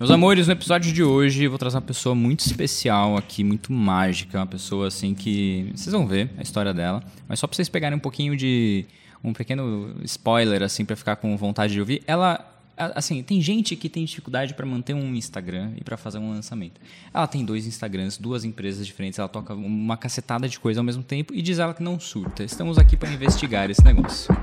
Meus amores, no episódio de hoje vou trazer uma pessoa muito especial aqui, muito mágica, uma pessoa assim que vocês vão ver a história dela, mas só para vocês pegarem um pouquinho de um pequeno spoiler assim para ficar com vontade de ouvir. Ela assim, tem gente que tem dificuldade para manter um Instagram e para fazer um lançamento. Ela tem dois Instagrams, duas empresas diferentes, ela toca uma cacetada de coisa ao mesmo tempo e diz ela que não surta. Estamos aqui para investigar esse negócio.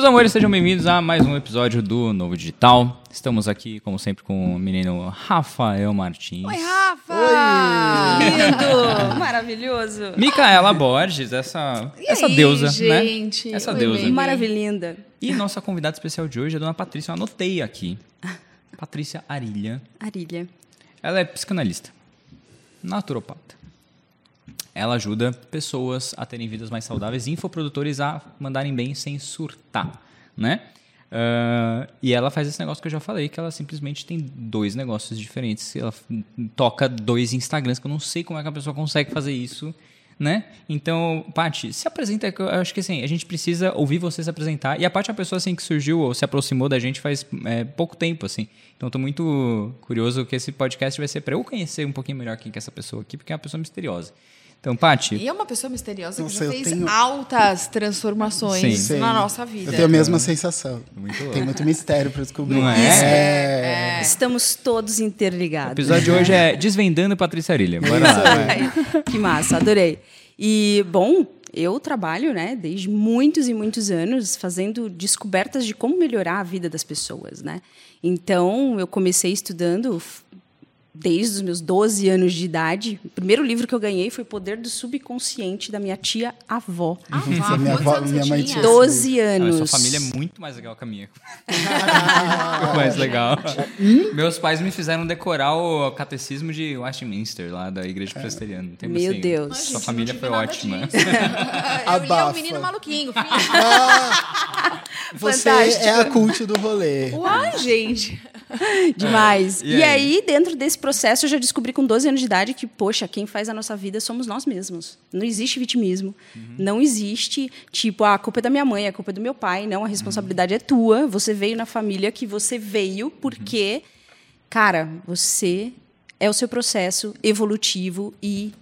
Meus amores, sejam bem-vindos a mais um episódio do Novo Digital. Estamos aqui, como sempre, com o menino Rafael Martins. Oi, Rafa! Oi! Lindo! Maravilhoso! Micaela Borges, essa, essa aí, deusa, gente? né? Essa Oi, deusa. bem, Maravilhinda. E nossa convidada especial de hoje é a dona Patrícia. Eu anotei aqui. Patrícia Arilha. Arilha. Ela é psicanalista, naturopata. Ela ajuda pessoas a terem vidas mais saudáveis e infoprodutores a mandarem bem sem surtar, né? Uh, e ela faz esse negócio que eu já falei, que ela simplesmente tem dois negócios diferentes. Ela toca dois Instagrams, que eu não sei como é que a pessoa consegue fazer isso, né? Então, Paty, se apresenta, eu acho que assim, a gente precisa ouvir você se apresentar. E a Paty é uma pessoa assim que surgiu ou se aproximou da gente faz é, pouco tempo, assim. Então, estou muito curioso que esse podcast vai ser para eu conhecer um pouquinho melhor quem que é essa pessoa aqui, porque é uma pessoa misteriosa. Então, Paty. E é uma pessoa misteriosa que fez tenho- altas transformações Sim. na Sim. nossa vida. Eu tenho a mesma sensação. Muito louco. Tem muito mistério para descobrir. Não é? É. Estamos todos O interligados. episódio de hoje é Desvendando Patrícia Arilha. Bora lá. que massa, adorei. E, bom, eu trabalho, né, desde muitos e muitos anos fazendo descobertas de como melhorar a vida das pessoas, né? Então, eu comecei estudando desde os meus 12 anos de idade. O primeiro livro que eu ganhei foi Poder do Subconsciente da minha tia avó. Ah, Isso, vá, a minha avó- anos minha mãe tinha? tinha- 12 Ah, anos. sua família é muito mais legal que a minha. Muito mais legal. Meus pais me fizeram decorar o catecismo de Westminster, lá da igreja presbiteriana. Meu assim, Deus. Sua Gente, família foi ótima. Eu li o Abafa. menino maluquinho, filho. Você Fantástico. é a cult do rolê. Uai, gente. Demais. E E, aí? aí? dentro desse processo, eu já descobri com 12 anos de idade que, poxa, quem faz a nossa vida somos nós mesmos. Não existe vitimismo. Não existe, tipo, ah, a culpa é da minha mãe, a culpa é do meu pai. Não, a responsabilidade é tua. Você veio na família que você veio porque, cara, você é o seu processo evolutivo e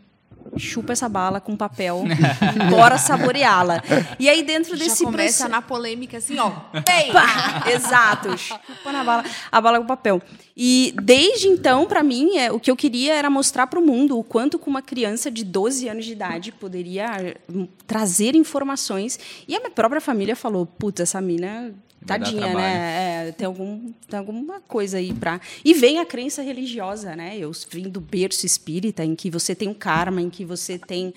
chupa essa bala com papel, bora saboreá-la. E aí dentro Já desse começa processo... na polêmica assim, ó. Pá! Exato. Chupa na bala, a bala com papel. E desde então, para mim, é, o que eu queria era mostrar para o mundo o quanto com uma criança de 12 anos de idade poderia hum, trazer informações. E a minha própria família falou: putz, essa mina. Tadinha, né? É, tem, algum, tem alguma coisa aí pra. E vem a crença religiosa, né? Eu vim do berço espírita, em que você tem um karma, em que você tem.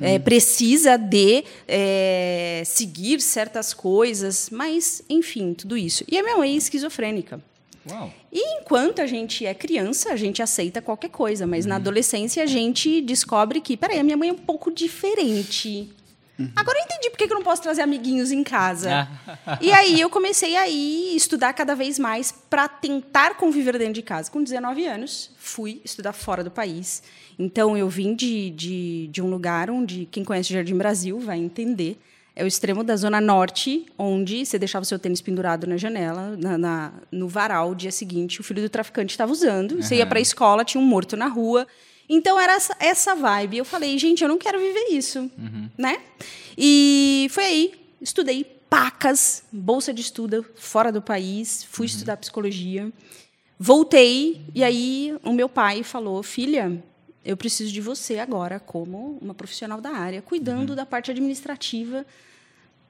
é, precisa de é, seguir certas coisas, mas, enfim, tudo isso. E a minha mãe é esquizofrênica. Uau. E enquanto a gente é criança, a gente aceita qualquer coisa, mas na adolescência a gente descobre que, peraí, a minha mãe é um pouco diferente. Agora eu entendi por que eu não posso trazer amiguinhos em casa. E aí eu comecei a ir estudar cada vez mais para tentar conviver dentro de casa. Com 19 anos, fui estudar fora do país. Então eu vim de, de, de um lugar onde quem conhece Jardim Brasil vai entender. É o extremo da zona norte, onde você deixava o seu tênis pendurado na janela, na, na- no varal, dia seguinte, o filho do traficante estava usando. Você ia para a escola, tinha um morto na rua. Então era essa, essa vibe. Eu falei, gente, eu não quero viver isso, né? E foi aí, estudei pacas, bolsa de estudo fora do país, fui estudar psicologia. Voltei e aí o meu pai falou: "Filha, eu preciso de você agora como uma profissional da área, cuidando da parte administrativa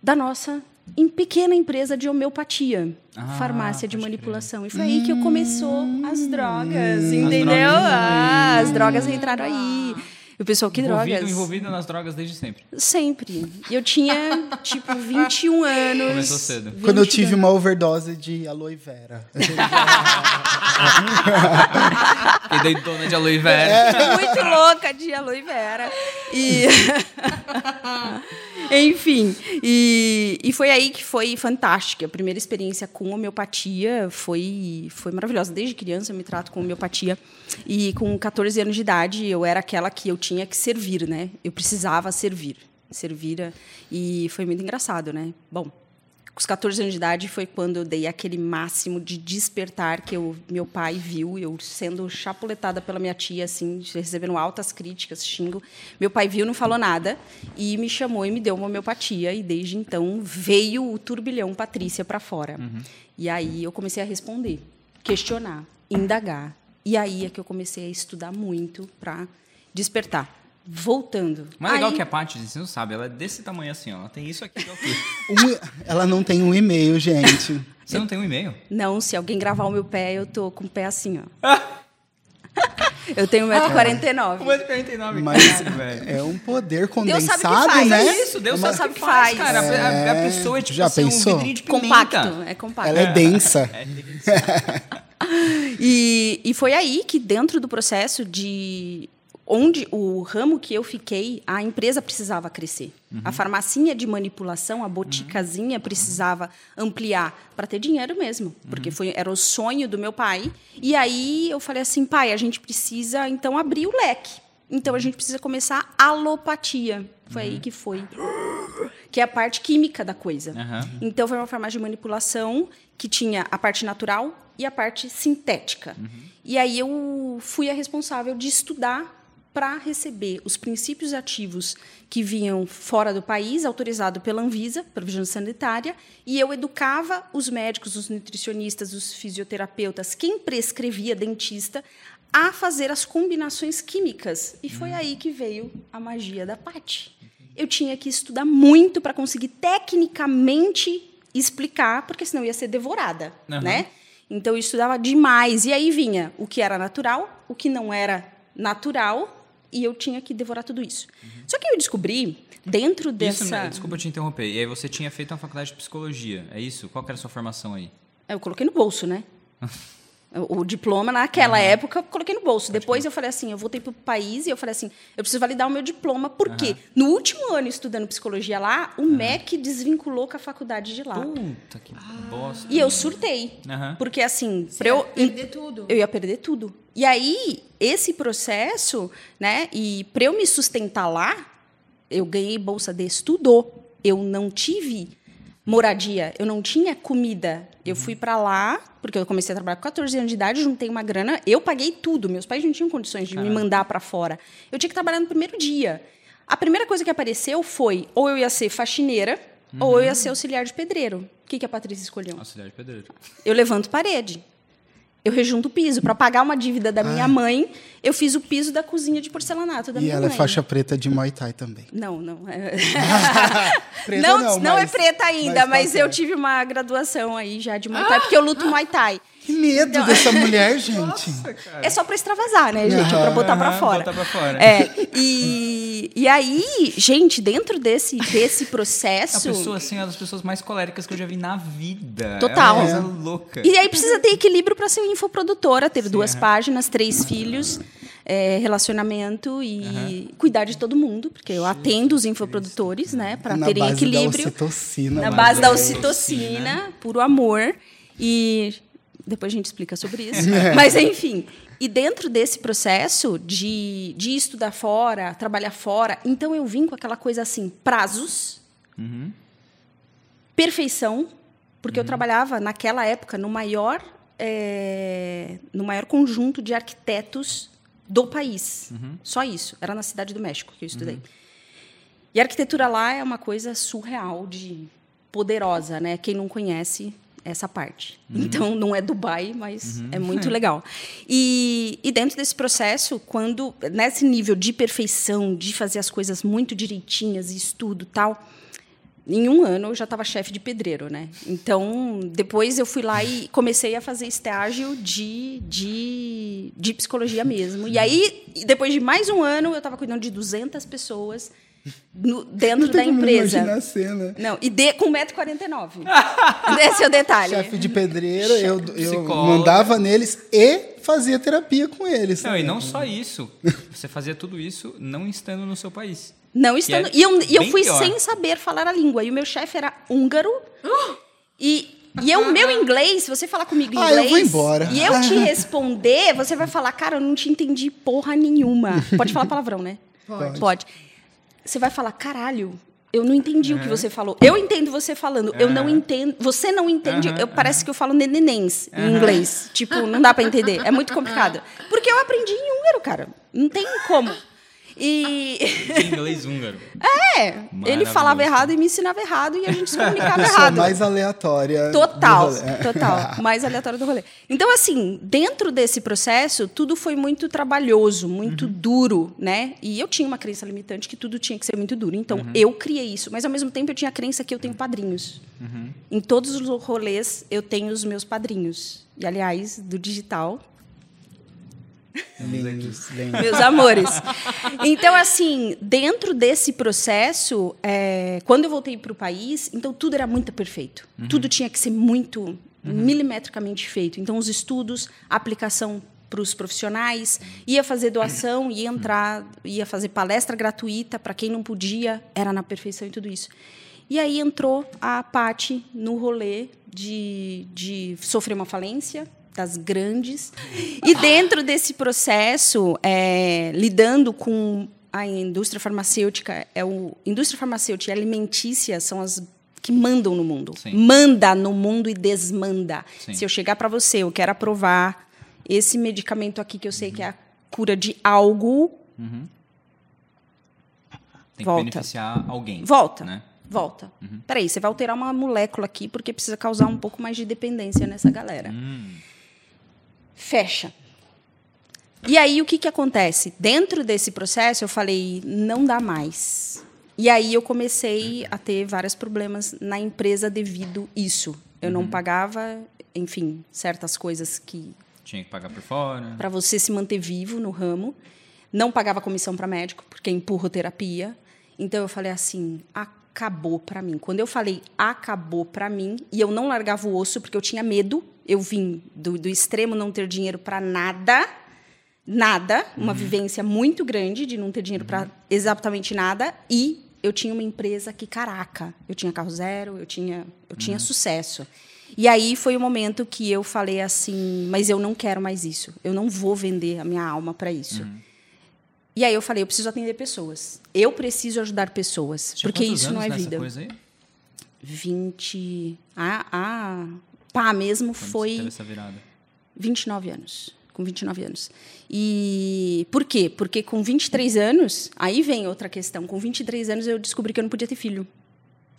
da nossa em pequena empresa de homeopatia, Ah, farmácia de manipulação. E foi aí que eu começou as drogas, entendeu? drogas Ah, as drogas entraram aí. E o pessoal, que envolvido, drogas? envolvido nas drogas desde sempre. Sempre. Eu tinha, tipo, 21 anos. Começou cedo. Quando eu 20 tive uma overdose de aloe vera. E daí dona de aloe vera. muito louca de aloe vera. E... Enfim, e, e foi aí que foi fantástica. A primeira experiência com homeopatia foi, foi maravilhosa. Desde criança eu me trato com homeopatia. E com 14 anos de idade eu era aquela que eu tinha que servir, né? Eu precisava servir. Servira. E foi muito engraçado, né? Bom, com os 14 anos de idade foi quando eu dei aquele máximo de despertar que eu, meu pai viu, eu sendo chapuletada pela minha tia, assim, recebendo altas críticas, xingo. Meu pai viu, não falou nada e me chamou e me deu uma homeopatia. E desde então veio o turbilhão Patrícia para fora. E aí eu comecei a responder, questionar, indagar. E aí é que eu comecei a estudar muito para despertar. Voltando. O mais legal Aí- que a Paty, você não sabe, ela é desse tamanho assim, ó. Ela tem isso aqui, que é o quê? Um- ela não tem um e-mail, gente. Você não tem um e-mail? Não, se alguém gravar o meu pé, eu tô com o pé assim, ó. eu tenho 1,49m. 1,49m, Mas velho. é um poder Deus condensado, sabe o que faz. né? É isso, Deus Uma- sabe o que faz, cara. A- A, a É, pessoa é tipo já assim, pensou? um vidrinho de pimenta. Compacto, é compacto. Ela é densa. E, e foi aí que, dentro do processo de. Onde o ramo que eu fiquei, a empresa precisava crescer. A farmacinha de manipulação, a boticazinha, precisava ampliar para ter dinheiro mesmo. Porque foi, era o sonho do meu pai. E aí eu falei assim, pai, a gente precisa então abrir o leque. Então a gente precisa começar a alopatia. Foi aí que foi. Que é a parte química da coisa. Aham. Então, foi uma farmácia de manipulação que tinha a parte natural e a parte sintética. E aí eu fui a responsável de estudar para receber os princípios ativos que vinham fora do país, autorizado pela Anvisa, pela Vigilância Sanitária, e eu educava os médicos, os nutricionistas, os fisioterapeutas, quem prescrevia dentista, a fazer as combinações químicas. E foi aí que veio a magia da Pati. Eu tinha que estudar muito para conseguir tecnicamente explicar, porque senão ia ser devorada, Aham. né? Então eu estudava demais e aí vinha o que era natural, o que não era natural e eu tinha que devorar tudo isso. Só que eu descobri dentro Isso, dessa, né, desculpa te interromper. E aí você tinha feito uma faculdade de psicologia, é isso? Qual que era a sua formação aí? eu coloquei no bolso, né? O diploma, naquela época, eu coloquei no bolso. Depois eu falei assim, eu voltei para o país e eu falei assim, eu preciso validar o meu diploma. Por quê? No último ano estudando psicologia lá, o MEC desvinculou com a faculdade de lá. Puta que bosta. E eu surtei. Aham. Porque assim, para eu perder tudo. eu ia perder tudo. E aí, esse processo, né? E para eu me sustentar lá, eu ganhei bolsa de estudo. Eu não tive moradia, eu não tinha comida. Eu fui para lá, porque eu comecei a trabalhar com 14 anos de idade, juntei uma grana, eu paguei tudo. Meus pais não tinham condições de me mandar para fora. Eu tinha que trabalhar no primeiro dia. A primeira coisa que apareceu foi ou eu ia ser faxineira, ou eu ia ser auxiliar de pedreiro. O que, que a Patrícia escolheu? Auxiliar de pedreiro. Eu levanto parede. Eu rejunto o piso. Para pagar uma dívida da minha mãe, eu fiz o piso da cozinha de porcelanato da E minha ela é mãe. faixa preta de Muay Thai também. Não, não. É... Preta não, não, não, é mas- preta ainda, mas mas, tá eu tive uma graduação aí já de Muay Thai, porque eu luto Muay Thai. Que medo dessa mulher, gente. É só para extravasar, né, gente? Para botar para Aham, fora. botar pra fora. É, e, e aí, gente, dentro desse, desse É uma processo. pessoa assim, uma das pessoas mais coléricas que eu já vi na vida. Total. É uma coisa louca. E aí precisa ter equilíbrio para ser infoprodutora, ter duas aham. páginas, três filhos, é, relacionamento e cuidar de todo mundo, porque eu atendo os infoprodutores, né, para Na terem base equilíbrio. da ocitocina. na base da base da ocitocina, puro amor. E depois a gente explica sobre isso. Mas, enfim. E dentro desse processo de, de estudar fora, trabalhar fora, então eu vim com aquela coisa assim, prazos, Uhum. perfeição, porque eu trabalhava naquela época no maior, é, no maior conjunto de arquitetos do país. Só isso. Era na cidade do México que eu estudei. E a arquitetura lá é uma coisa surreal, de poderosa, né? Quem não conhece essa parte. Então, não é Dubai, mas é muito legal. E, e dentro desse processo, quando nesse nível de perfeição, de fazer as coisas muito direitinhas, estudo tal, em um ano eu já estava chefe de pedreiro, né? Então, depois eu fui lá e comecei a fazer estágio de, de, de psicologia mesmo. E aí, depois de mais um ano, eu estava cuidando de 200 pessoas no- dentro da empresa. imaginar a cena. Não, e de, com 1,49m. Esse é o detalhe. Chefe de pedreiro, eu, eu mandava neles e fazia terapia com eles. Não, e não só isso. Você fazia tudo isso não estando no seu país. Não estando. é E eu, e eu fui pior. sem saber falar a língua. E o meu chefe era húngaro. E, e eu, meu inglês, se você falar comigo em Ah, eu inglês. vou embora. E eu te responder, você vai falar, cara, eu não te entendi porra nenhuma. Pode falar palavrão, né? Pode. Pode. Você vai falar, caralho, eu não entendi o que você falou. Eu entendo você falando, eu não entendo. Você não entende. Aham, eu, parece que eu falo nenenens em inglês. Tipo, não dá pra entender. É muito complicado. Porque eu aprendi em húngaro, cara. Não tem como. E. Inglês húngaro. É, ele falava errado e me ensinava errado e a gente se comunicava errado. mais aleatória. do Total, rolê. É. total. Mais aleatório do rolê. Então, assim, dentro desse processo, tudo foi muito trabalhoso, muito Uhum. duro, né? E eu tinha uma crença limitante que tudo tinha que ser muito duro. Então, Uhum. eu criei isso. Mas, ao mesmo tempo, eu tinha a crença que eu tenho padrinhos. Uhum. Em todos os rolês, eu tenho os meus padrinhos. E, aliás, do digital, Lindos, lindos. meus amores. Então, assim, dentro desse processo, é, quando eu voltei para o país, então tudo era muito perfeito. Tudo tinha que ser muito milimetricamente feito. Então, os estudos, a aplicação para os profissionais, ia fazer doação, ia entrar, ia fazer palestra gratuita para quem não podia, era na perfeição e tudo isso. E aí entrou a Pati no rolê de, de sofrer uma falência das grandes. E dentro desse processo, é, lidando com a indústria farmacêutica, é o indústria farmacêutica e alimentícia são as que mandam no mundo. Sim. Manda no mundo e desmanda. Sim. Se eu chegar para você, eu quero aprovar esse medicamento aqui que eu sei que é a cura de algo, Tem que Volta. beneficiar alguém. Volta. Né? Volta. Peraí, você vai alterar uma molécula aqui porque precisa causar um pouco mais de dependência nessa galera. Hum. Fecha. E aí, o que, que acontece? Dentro desse processo, eu falei, não dá mais. E aí, eu comecei a ter vários problemas na empresa devido isso. Eu não pagava, enfim, certas coisas que Tinha que pagar por fora. para você se manter vivo no ramo. Não pagava comissão para médico, porque é empurroterapia. Então eu falei assim, acabou para mim. Quando eu falei acabou para mim, e eu não largava o osso porque eu tinha medo, eu vim do, do extremo não ter dinheiro para nada, nada, uma vivência muito grande de não ter dinheiro para exatamente nada e eu tinha uma empresa que caraca, eu tinha carro zero, eu tinha eu tinha sucesso. E aí foi o momento que eu falei assim, mas eu não quero mais isso. Eu não vou vender a minha alma para isso. E aí eu falei, eu preciso atender pessoas. Eu preciso ajudar pessoas, Tinha porque isso não é vida. Coisa aí? 20 a a pá mesmo Quando você foi teve essa virada. 29 anos. Com 29 anos. E por quê? Porque com 23 anos, aí vem outra questão. Com 23 anos eu descobri que eu não podia ter filho.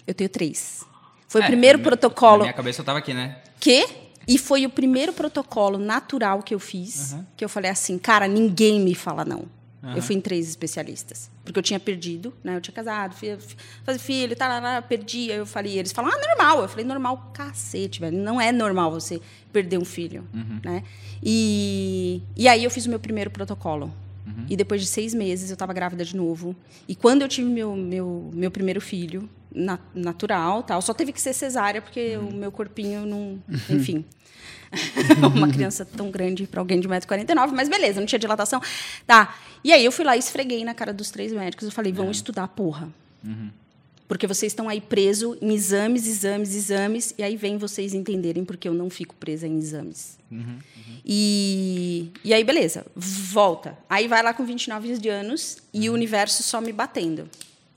Eu tenho três. Foi É, o primeiro minha- protocolo minha cabeça eu tava aqui, né? que e foi o primeiro protocolo natural que eu fiz, Uhum. que eu falei assim, cara, ninguém me fala não. Uhum. Eu fui em três especialistas, porque eu tinha perdido, né? Eu tinha casado, fi- fazer filho, tá lá, perdi. Aí eu falei, eles falam, ah, normal. Eu falei, normal, cacete, velho. Não é normal você perder um filho, Uhum. né? E, e aí eu fiz o meu primeiro protocolo. Uhum. E depois de seis meses eu estava grávida de novo. E quando eu tive meu, meu, meu primeiro filho, na- natural, tal, só teve que ser cesárea, porque Uhum. o meu corpinho não. Enfim. Uma criança tão grande para alguém de 1,49m, mas beleza, não tinha dilatação. Tá. E aí eu fui lá e esfreguei na cara dos três médicos. Eu falei, vão estudar, porra. Porque vocês estão aí presos em exames, exames, exames, e aí vem vocês entenderem porque eu não fico presa em exames. E, e aí, beleza, volta. Aí vai lá com 29 de anos e o universo só me batendo.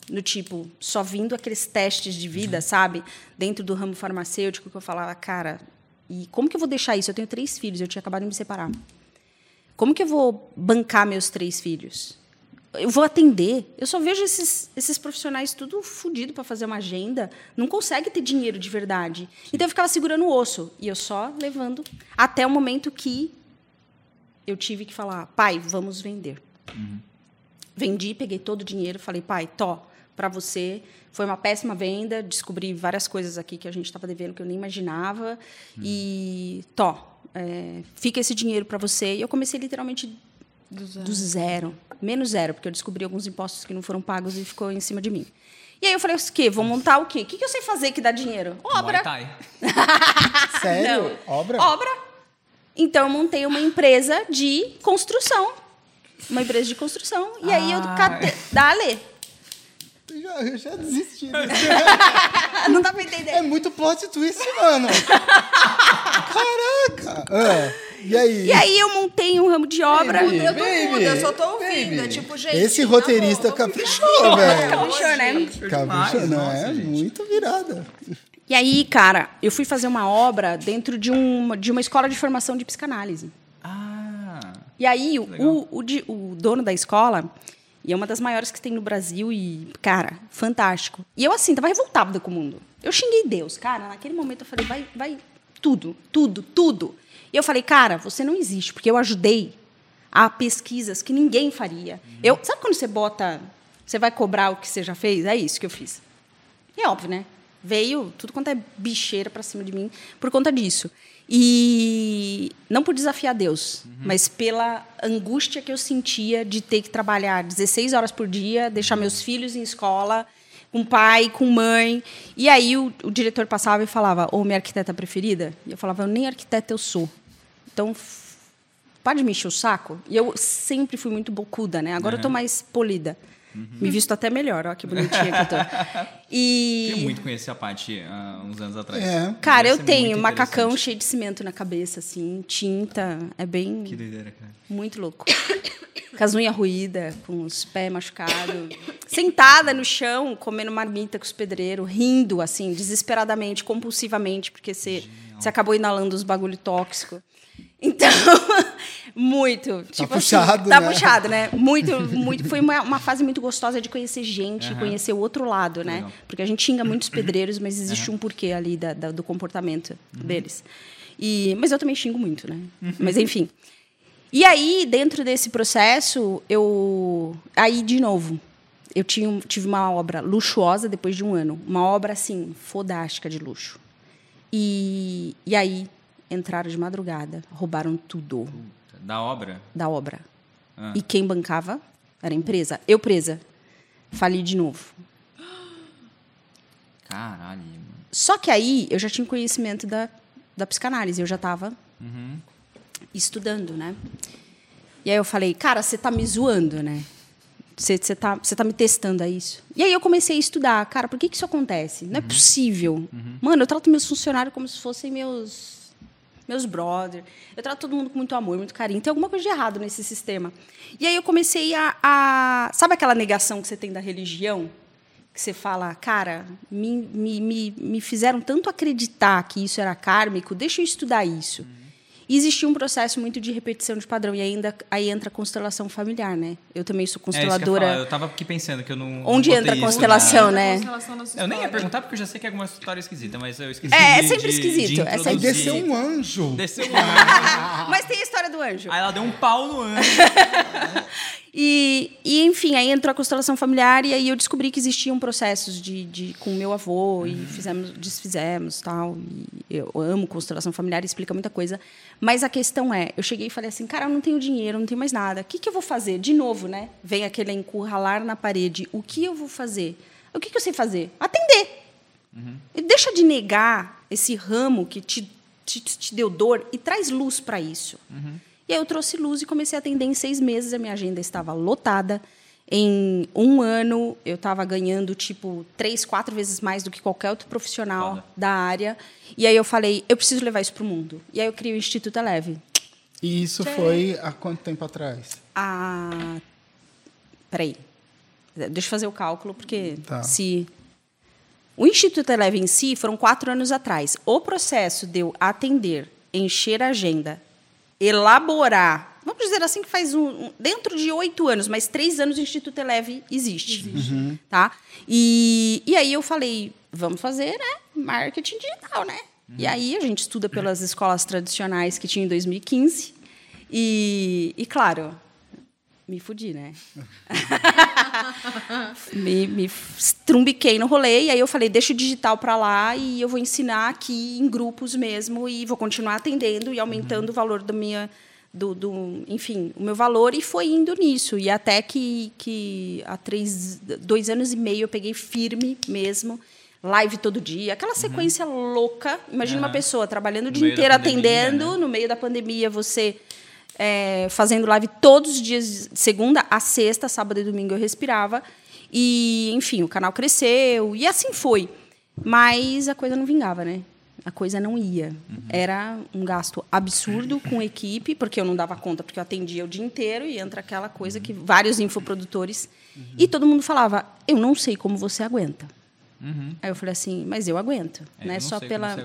No tipo, só vindo aqueles testes de vida, sabe? Dentro do ramo farmacêutico, que eu falava, cara, e como que eu vou deixar isso? Eu tenho três filhos, eu tinha acabado de me separar. Como que eu vou bancar meus três filhos? Eu vou atender. Eu só vejo esses, esses profissionais tudo fodido para fazer uma agenda. Não consegue ter dinheiro de verdade. Então eu ficava segurando o osso. E eu só levando até o momento que eu tive que falar, pai, vamos vender. Vendi, peguei todo o dinheiro, falei, pai, tó, para você. Foi uma péssima venda, descobri várias coisas aqui que a gente estava devendo que eu nem imaginava. E, tó, é, fica esse dinheiro para você. E eu comecei literalmente Do zero. do zero. Menos zero, porque eu descobri alguns impostos que não foram pagos e ficou em cima de mim. E aí eu falei, o quê? Vou montar o quê? O que que eu sei fazer que dá dinheiro? Obra. Sério? Não. Obra? Obra. Então eu montei uma empresa de construção. Uma empresa de construção. E aí eu Ah. catei. Dale. Eu já, eu já desisti. Não dá pra entender. É muito plot twist, mano. Caraca! Ah, E aí? E aí eu montei um ramo de obra. Baby, Eu tô baby, muda, eu só tô ouvindo. baby. É tipo, gente. Esse roteirista caprichou, velho. Caprichou, né? Caprichou, não Nossa, é? gente. Muito virada. E aí, cara, eu fui fazer uma obra dentro de, um, de uma escola de formação de psicanálise. Ah, E aí, o, o, di- o dono da escola, e é uma das maiores que tem no Brasil, e, cara, fantástico. E eu, assim, tava revoltada com o mundo. Eu xinguei Deus, cara. Naquele momento eu falei, vai, vai, tudo, tudo, tudo. E eu falei, cara, você não existe, porque eu ajudei a pesquisas que ninguém faria. Eu, sabe quando você bota, você vai cobrar o que você já fez? É isso que eu fiz. E é óbvio, né? Veio tudo quanto é bicheira pra cima de mim por conta disso. E não por desafiar Deus, mas pela angústia que eu sentia de ter que trabalhar 16 horas por dia, deixar meus filhos em escola, com pai, com mãe. E aí o, o diretor passava e falava: Ô, minha arquiteta preferida? E eu falava: Nem arquiteta eu sou. Então, pode me encher o saco? E eu sempre fui muito bocuda, né? Agora eu tô mais polida. Me visto até melhor, ó, que bonitinha que eu tô. E. queria muito conhecer a Paty há uns anos atrás. É. Cara, eu tenho macacão cheio de cimento na cabeça, assim, tinta. É bem. Que doideira, cara. Muito louco. Com as unhas ruídas, com os pés machucados. Sentada no chão, comendo marmita com os pedreiros, rindo, assim, desesperadamente, compulsivamente, porque você, você acabou inalando os bagulho tóxico. Então, muito. tipo puxado, assim, Tá né? puxado, né? Muito, muito. Foi uma, uma fase muito gostosa de conhecer gente, conhecer o outro lado, né? Legal. Porque a gente xinga muitos pedreiros, mas existe um porquê ali da- da- do comportamento deles. E, mas eu também xingo muito, né? Mas enfim. E aí, dentro desse processo, eu. Aí, de novo, eu tinha, tive uma obra luxuosa depois de um ano. Uma obra, assim, fodástica de luxo. E, e aí, entraram de madrugada, roubaram tudo Da obra? da obra. Ah. E quem bancava era a empresa. Eu presa. Fali de novo. Caralho, mano. Só que aí eu já tinha conhecimento da, da psicanálise, eu já estava Uhum. estudando, né? E aí eu falei, cara, você tá me zoando, né? Você tá, tá me testando a isso? E aí eu comecei a estudar, cara, por que, que isso acontece? Não é possível. Mano, eu trato meus funcionários como se fossem meus meus brothers. Eu trato todo mundo com muito amor, muito carinho. Tem alguma coisa de errado nesse sistema. E aí eu comecei a, a sabe aquela negação que você tem da religião? Que você fala, cara, me, me, me, me fizeram tanto acreditar que isso era kármico, deixa eu estudar isso. E existia um processo muito de repetição de padrão. E ainda aí entra a constelação familiar, né? Eu também sou É isso que eu, consteladora. eu tava aqui pensando que eu não. Onde não entra a constelação, na- né? Constelação na sua Eu nem ia perguntar porque eu já sei que é alguma história esquisita, mas eu esqueci. É, é de- sempre de- esquisito, de é sempre Aí introduzir. desceu um anjo. Desceu um anjo. Mas tem a história do anjo. Aí ela deu um pau no anjo. E, e, enfim, aí entrou a constelação familiar e aí eu descobri que existiam processos de, de com o meu avô e fizemos, desfizemos tal. E eu amo constelação familiar, explica muita coisa. Mas a questão é, eu cheguei e falei assim, cara, eu não tenho dinheiro, não tenho mais nada. O que, que eu vou fazer? De novo, né? Vem aquele encurralar na parede. O que eu vou fazer? O que, que eu sei fazer? Atender. E Deixa de negar esse ramo que te, te, te deu dor e traz luz para isso. E aí eu trouxe luz e comecei a atender em seis meses. A minha agenda estava lotada. Em um ano, eu estava ganhando, tipo, três, quatro vezes mais do que qualquer outro profissional Foda. da área. E aí eu falei, eu preciso levar isso para o mundo. E aí eu criei o Instituto Eleve. E isso foi há quanto tempo atrás? Ah, peraí. Deixa eu fazer o cálculo, porque Tá. se... O Instituto Eleve em si foram quatro anos atrás. O processo de eu atender, encher a agenda, elaborar... Vamos dizer assim que faz um, um- dentro de oito anos, mas três anos o Instituto Eleve existe. Tá? E, e aí eu falei, vamos fazer né, marketing digital, né? E aí a gente estuda pelas escolas tradicionais que tinha em 2015. E, e claro, me fudi, né? me, me trumbiquei no rolê e aí eu falei, deixa o digital para lá e eu vou ensinar aqui em grupos mesmo e vou continuar atendendo e aumentando o valor do minha do, do enfim o meu valor e foi indo nisso e até que, que há três dois anos e meio eu peguei firme mesmo live todo dia aquela sequência louca imagina uma Aham. pessoa trabalhando o No dia da inteiro pandemia, atendendo né? no meio da pandemia você é, fazendo live todos os dias, de segunda a sexta, sábado e domingo eu respirava. E, enfim, o canal cresceu e assim foi. Mas a coisa não vingava, né? A coisa não ia. Era um gasto absurdo com equipe, porque eu não dava conta, porque eu atendia o dia inteiro e entra aquela coisa que vários infoprodutores. E todo mundo falava: eu não sei como você aguenta. Aí eu falei assim, mas eu aguento. É, não eu é não só pela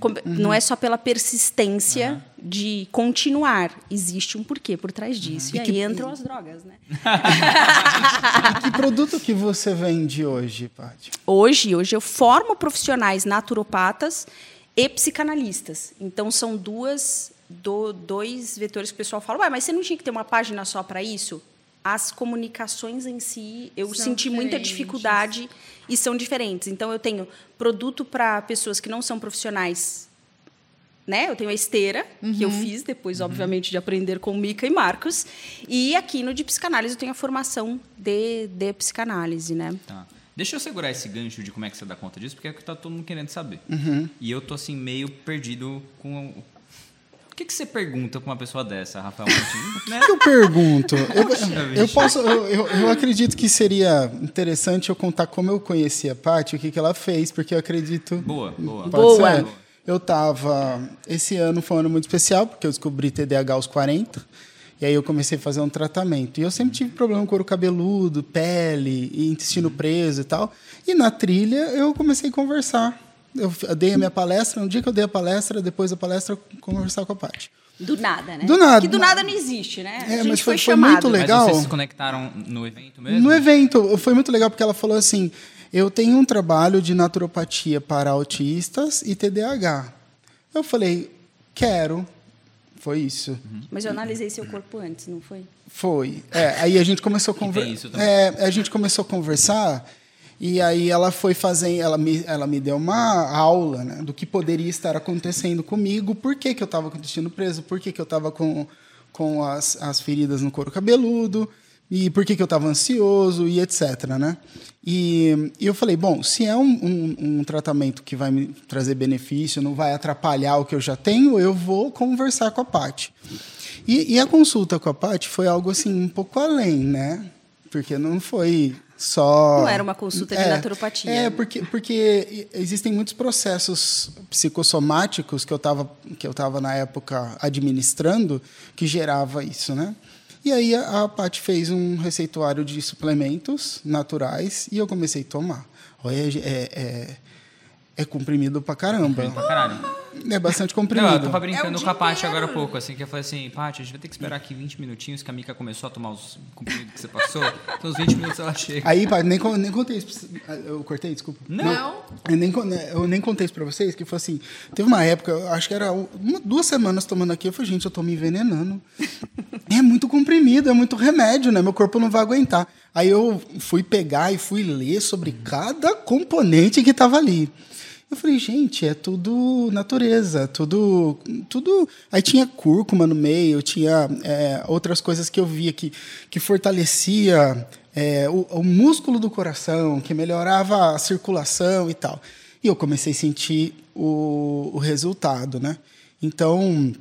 com- não é só pela persistência de continuar. Existe um porquê por trás disso. E, E aí que- entram as drogas, né? Que produto que você vende hoje, Paty? Hoje, hoje eu formo profissionais naturopatas e psicanalistas. Então são duas do- dois vetores que o pessoal fala, Ué, mas você não tinha que ter uma página só para isso? As comunicações em si, eu São senti muita diferentes. dificuldade e são diferentes. Então eu tenho produto para pessoas que não são profissionais né? Eu tenho a esteira, que eu fiz depois, obviamente, de aprender com Mica e Marcos. E aqui no de psicanálise eu tenho a formação de, de psicanálise, né? Tá. Deixa eu segurar esse gancho de como é que você dá conta disso, porque é o que tá todo mundo querendo saber. Uhum. E eu tô assim, meio perdido com. Que, que você pergunta pra uma pessoa dessa, Rafael Martins? né? O que eu pergunto? Eu, eu posso, eu, eu- eu acredito que seria interessante eu contar como eu conheci a Paty, o que, que ela fez, porque eu acredito. Boa, boa. Pode Boa. ser? Eu tava. Esse ano foi um ano muito especial, porque eu descobri TDAH aos 40. E aí eu comecei a fazer um tratamento. E eu sempre tive problema com couro cabeludo, pele, intestino preso e tal. E na trilha eu comecei a conversar. Eu dei a minha palestra, no dia que eu dei a palestra, depois da palestra, eu conversar com a Paty. Do nada, né? Do nada. Que do nada não existe, né? É, a gente mas foi, foi- foi muito legal. Mas vocês se conectaram no evento mesmo? No evento, foi muito legal porque ela falou assim: eu tenho um trabalho de naturopatia para autistas e TDAH. Eu falei, quero. Foi isso. Mas eu analisei seu corpo antes, não foi? Foi. É, aí a gente começou a conversar. É, a gente começou a conversar e aí ela foi fazendo, ela me, ela me deu uma aula né, do que poderia estar acontecendo comigo, por que, que eu estava com o intestino preso, por que, que eu estava com, com as, as feridas no couro cabeludo e por que, que eu estava ansioso e etc. Né? E, e eu falei, bom, se é um, um, um tratamento que vai me trazer benefício, não vai atrapalhar o que eu já tenho, eu vou conversar com a Paty. E, e a consulta com a Paty foi algo assim um pouco além, né? Porque não foi só. Não era uma consulta de naturopatia, É, né? porque, porque existem muitos processos psicossomáticos que eu estava que eu tava na época administrando que gerava isso, né? E aí a, a Paty fez um receituário de suplementos naturais e eu comecei a tomar. Olha, é, é, é comprimido pra caramba. Pra caralho. É bastante Não, comprimido. eu tava brincando É com a Paty agora há pouco, assim, que eu falei assim, Paty, a gente vai ter que esperar aqui 20 minutinhos que a Mica começou a tomar os comprimidos que você passou. Então, uns 20 minutos ela chega. Aí, pai, nem, nem contei isso. ah, Eu cortei, desculpa. Não. Eu nem, con- eu nem contei isso pra vocês, que foi assim. Teve uma época, eu acho que era uma, duas semanas tomando aqui. Eu falei, gente, eu tô me envenenando. é muito comprimido, é muito remédio, né? Meu corpo não vai aguentar. Aí eu fui pegar e fui ler sobre cada componente que tava ali. Eu falei, gente, é tudo natureza, tudo. tudo. Aí tinha cúrcuma no meio, tinha é, outras coisas que eu via que, que fortalecia é, o, o músculo do coração, que melhorava a circulação e tal. E eu comecei a sentir o, o resultado, né? Então,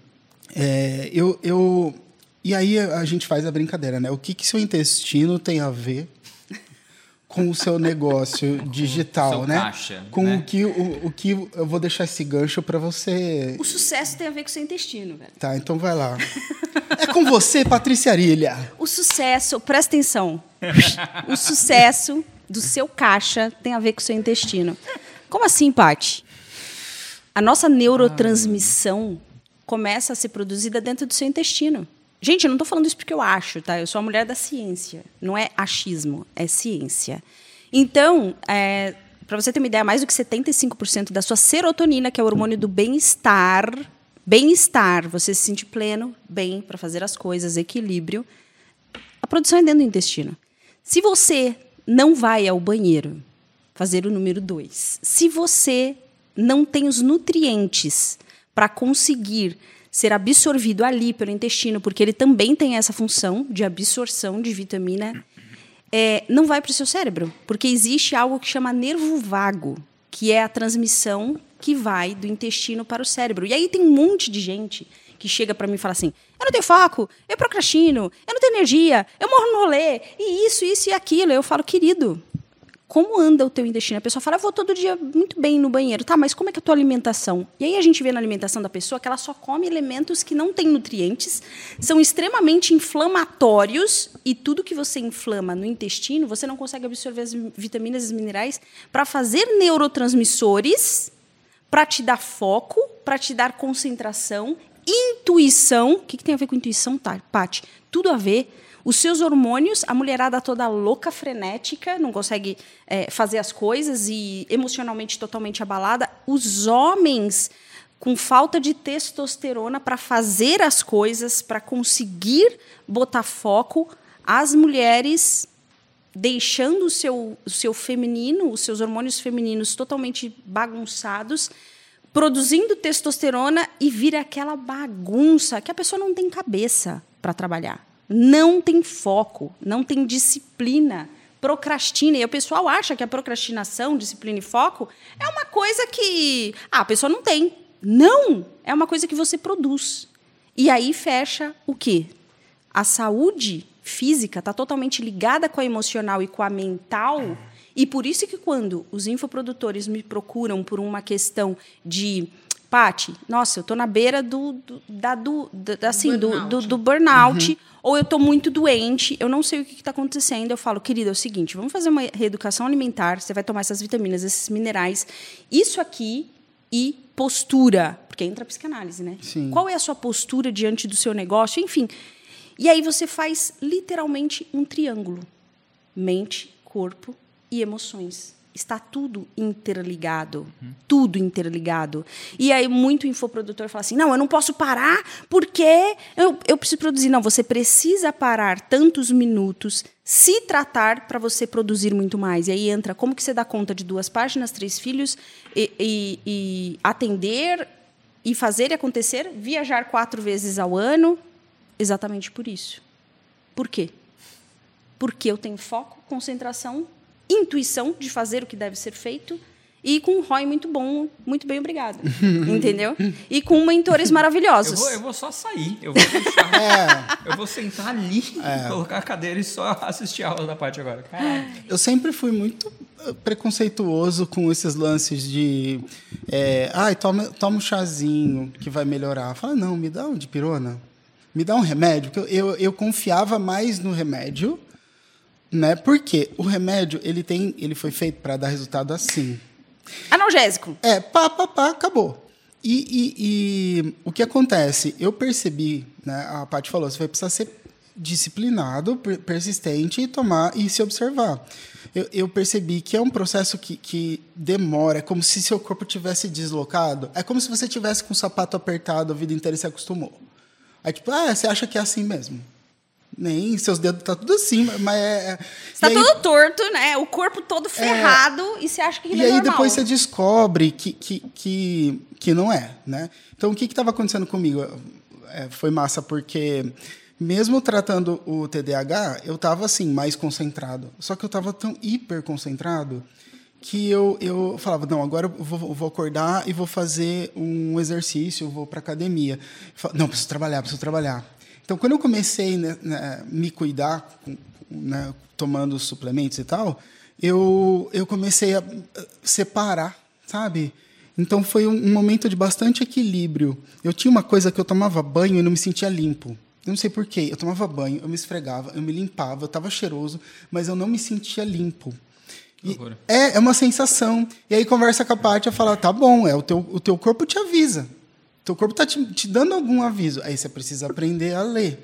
é, eu, eu. E aí a gente faz a brincadeira, né? O que, que seu intestino tem a ver com o seu negócio digital, seu né? caixa, com né? o que o, o que eu vou deixar esse gancho para você. O sucesso tem a ver com o seu intestino, velho. Tá, então vai lá. É com você, Patrícia Arilha. O sucesso, presta atenção. o sucesso do seu caixa tem a ver com o seu intestino. Como assim, Paty? A nossa neurotransmissão começa a ser produzida dentro do seu intestino. Gente, eu não estou falando isso porque eu acho, tá? Eu sou a mulher da ciência. Não é achismo, é ciência. Então, é, para você ter uma ideia, mais do que 75% da sua serotonina, que é o hormônio do bem-estar, bem-estar, você se sentir pleno, bem para fazer as coisas, equilíbrio, a produção é dentro do intestino. Se você não vai ao banheiro fazer o número dois, se você não tem os nutrientes para conseguir ser absorvido ali pelo intestino, porque ele também tem essa função de absorção de vitamina, é, não vai para o seu cérebro, porque existe algo que chama nervo vago, que é a transmissão que vai do intestino para o cérebro. E aí tem um monte de gente que chega para mim e fala assim: eu não tenho foco, eu procrastino, eu não tenho energia, eu morro no rolê, e isso, isso e aquilo. Eu falo, querido, como anda o teu intestino. A pessoa fala, eu vou todo dia muito bem no banheiro. Tá, mas como é que é a tua alimentação? E aí a gente vê na alimentação da pessoa que ela só come elementos que não têm nutrientes, são extremamente inflamatórios e tudo que você inflama no intestino, você não consegue absorver as vitaminas e minerais para fazer neurotransmissores para te dar foco, para te dar concentração, intuição. O que, que tem a ver com intuição, tá, Paty? Tudo a ver. Os seus hormônios, a mulherada toda louca, frenética, não consegue é, fazer as coisas e emocionalmente totalmente abalada. Os homens com falta de testosterona para fazer as coisas, para conseguir botar foco. As mulheres deixando o seu, o seu feminino, os seus hormônios femininos totalmente bagunçados, produzindo testosterona e vira aquela bagunça que a pessoa não tem cabeça para trabalhar, não tem foco, não tem disciplina, procrastina. E o pessoal acha que a procrastinação, disciplina e foco é uma coisa que ah, a pessoa não tem. Não! É uma coisa que você produz. E aí fecha o quê? A saúde física está totalmente ligada com a emocional e com a mental. E por isso que quando os infoprodutores me procuram por uma questão de Pati, nossa, eu estou na beira do, do, da, do, da, assim, do, Burnout. do, do burnout, ou eu estou muito doente, eu não sei o que está acontecendo. Eu falo, querida, é o seguinte, vamos fazer uma reeducação alimentar, você vai tomar essas vitaminas, esses minerais, isso aqui e postura, porque entra a psicanálise, né? Sim. Qual é a sua postura diante do seu negócio? Enfim, e aí você faz literalmente um triângulo: mente, corpo e emoções. Está tudo interligado. Tudo interligado. E aí, muito infoprodutor fala assim: não, eu não posso parar porque eu, eu preciso produzir. Não, você precisa parar tantos minutos, se tratar para você produzir muito mais. E aí entra como que você dá conta de duas páginas, três filhos, e, e- e atender e fazer acontecer, viajar quatro vezes ao ano, exatamente por isso. Por quê? Porque eu tenho foco, concentração, intuição de fazer o que deve ser feito e com um ROI muito bom, muito bem obrigado. Entendeu? E com mentores Eu maravilhosos. vou, eu vou só sair. Eu vou deixar. É. Eu vou sentar ali, colocar a cadeira e só assistir a aula da parte agora. Caralho. Eu sempre fui muito eh, preconceituoso com esses lances de. É, Ai, toma, toma um chazinho que vai melhorar. Fala, não, me dá um de pirona. Me dá um remédio. Porque eu, eu, eu confiava mais no remédio, né? Porque o remédio, ele tem. Ele foi feito para dar resultado assim. Analgésico. É, pá, pá, pá, acabou. E, e- e o que acontece? Eu percebi, né? A Paty falou, você vai precisar ser disciplinado, per- persistente e tomar e se observar. Eu, eu percebi que é um processo que, que demora, é como se seu corpo tivesse deslocado. É como se você tivesse com o sapato apertado a vida inteira e se acostumou. Aí, tipo, ah, você acha que é assim mesmo? Nem, seus dedos tá tudo assim, mas é. Está e aí- todo torto, né? O corpo todo ferrado e você acha que e aquilo é aí normal. depois você descobre que, que, que, que não é, né? Então o que estava acontecendo comigo? É, foi massa porque mesmo tratando o TDAH, eu estava assim mais concentrado. Só que eu estava tão hiper concentrado que eu, eu falava não, agora eu vou, vou acordar e vou fazer um exercício, vou para academia. Não, preciso trabalhar, preciso trabalhar. Então quando eu comecei né, né, me cuidar, né, tomando suplementos e tal, eu, eu comecei a separar, sabe? Então foi um, um momento de bastante equilíbrio. Eu tinha uma coisa que eu tomava banho e não me sentia limpo. Eu não sei porquê. Eu tomava banho, eu me esfregava, eu me limpava, eu estava cheiroso, mas eu não me sentia limpo. É, é uma sensação. E aí conversa com a Paty e fala, tá bom, é o teu, o teu corpo te avisa. Teu corpo está te, te dando algum aviso. Aí você precisa aprender a ler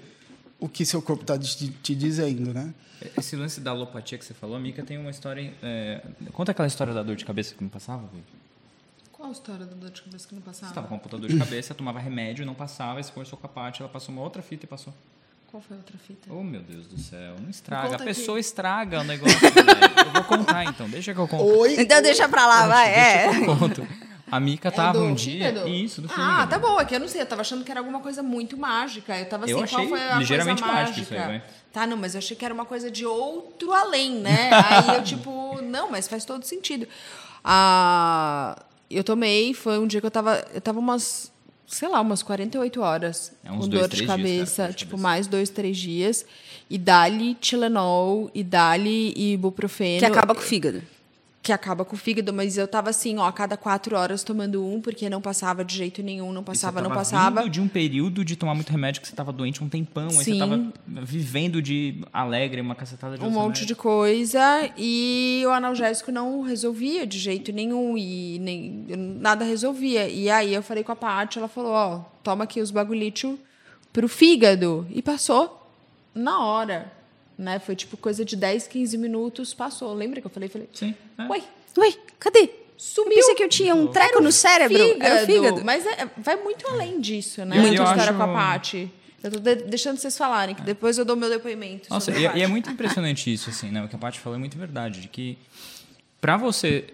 o que seu corpo está te, te dizendo, né? Esse lance da alopatia que você falou, Mica tem uma história. é, Conta aquela história da dor de cabeça que não passava, Vivi. Qual a história da dor de cabeça que não passava? Você tava com uma puta dor de cabeça, tomava remédio, não passava, aí você conversou com a Paty, ela passou uma outra fita e passou. Qual foi a outra fita? Oh, meu Deus do céu, não estraga. A pessoa aqui. estraga o negócio. velho. eu vou contar então, deixa que eu conto. Oi. Então deixa pra lá, vai. É. Deixa que eu conto. A Mica tava do um dia. fígado? Isso, do Ah, fígado. tá bom. É que eu não sei. Eu tava achando que era alguma coisa muito mágica. Eu tava assim, Eu qual achei foi a ligeiramente coisa mágica? isso aí, vai. Tá, não, mas eu achei que era uma coisa de outro além, né? Aí eu, tipo, não, mas faz todo sentido. Ah, eu tomei, foi um dia que eu tava. Eu tava umas, sei lá, umas 48 horas É uns com dois, dor de dias, cabeça, de tipo, cabeça. mais dois, três dias. E dali Tilenol, e dali ibuprofeno. Que acaba com o fígado. Que acaba com o fígado, mas eu tava assim, ó, a cada quatro horas tomando um, porque não passava de jeito nenhum, não passava, não passava. vindo de um período de tomar muito remédio que você tava doente um tempão, aí você Sim. tava vivendo de alegre, uma cacetada de um monte de remédios. coisa e o analgésico não resolvia de jeito nenhum e nem nada resolvia. E aí eu falei com a Paty, ela falou, ó, toma aqui os bagulhito pro fígado e passou na hora, né? Foi tipo coisa de 10, 15 minutos, passou. Lembra que eu falei, falei, Sim. é. ué, Ué, cadê? Sumiu. Eu pensei que eu tinha um treco no cérebro. Era o fígado. Mas é- vai muito além disso, né? Eu- Muito história acho- com a Paty. Eu tô de- deixando vocês falarem, que depois eu dou meu depoimento. Nossa, sobre e, a e é Paty. muito impressionante isso, assim, né? O que a Paty falou é muito verdade, de que pra você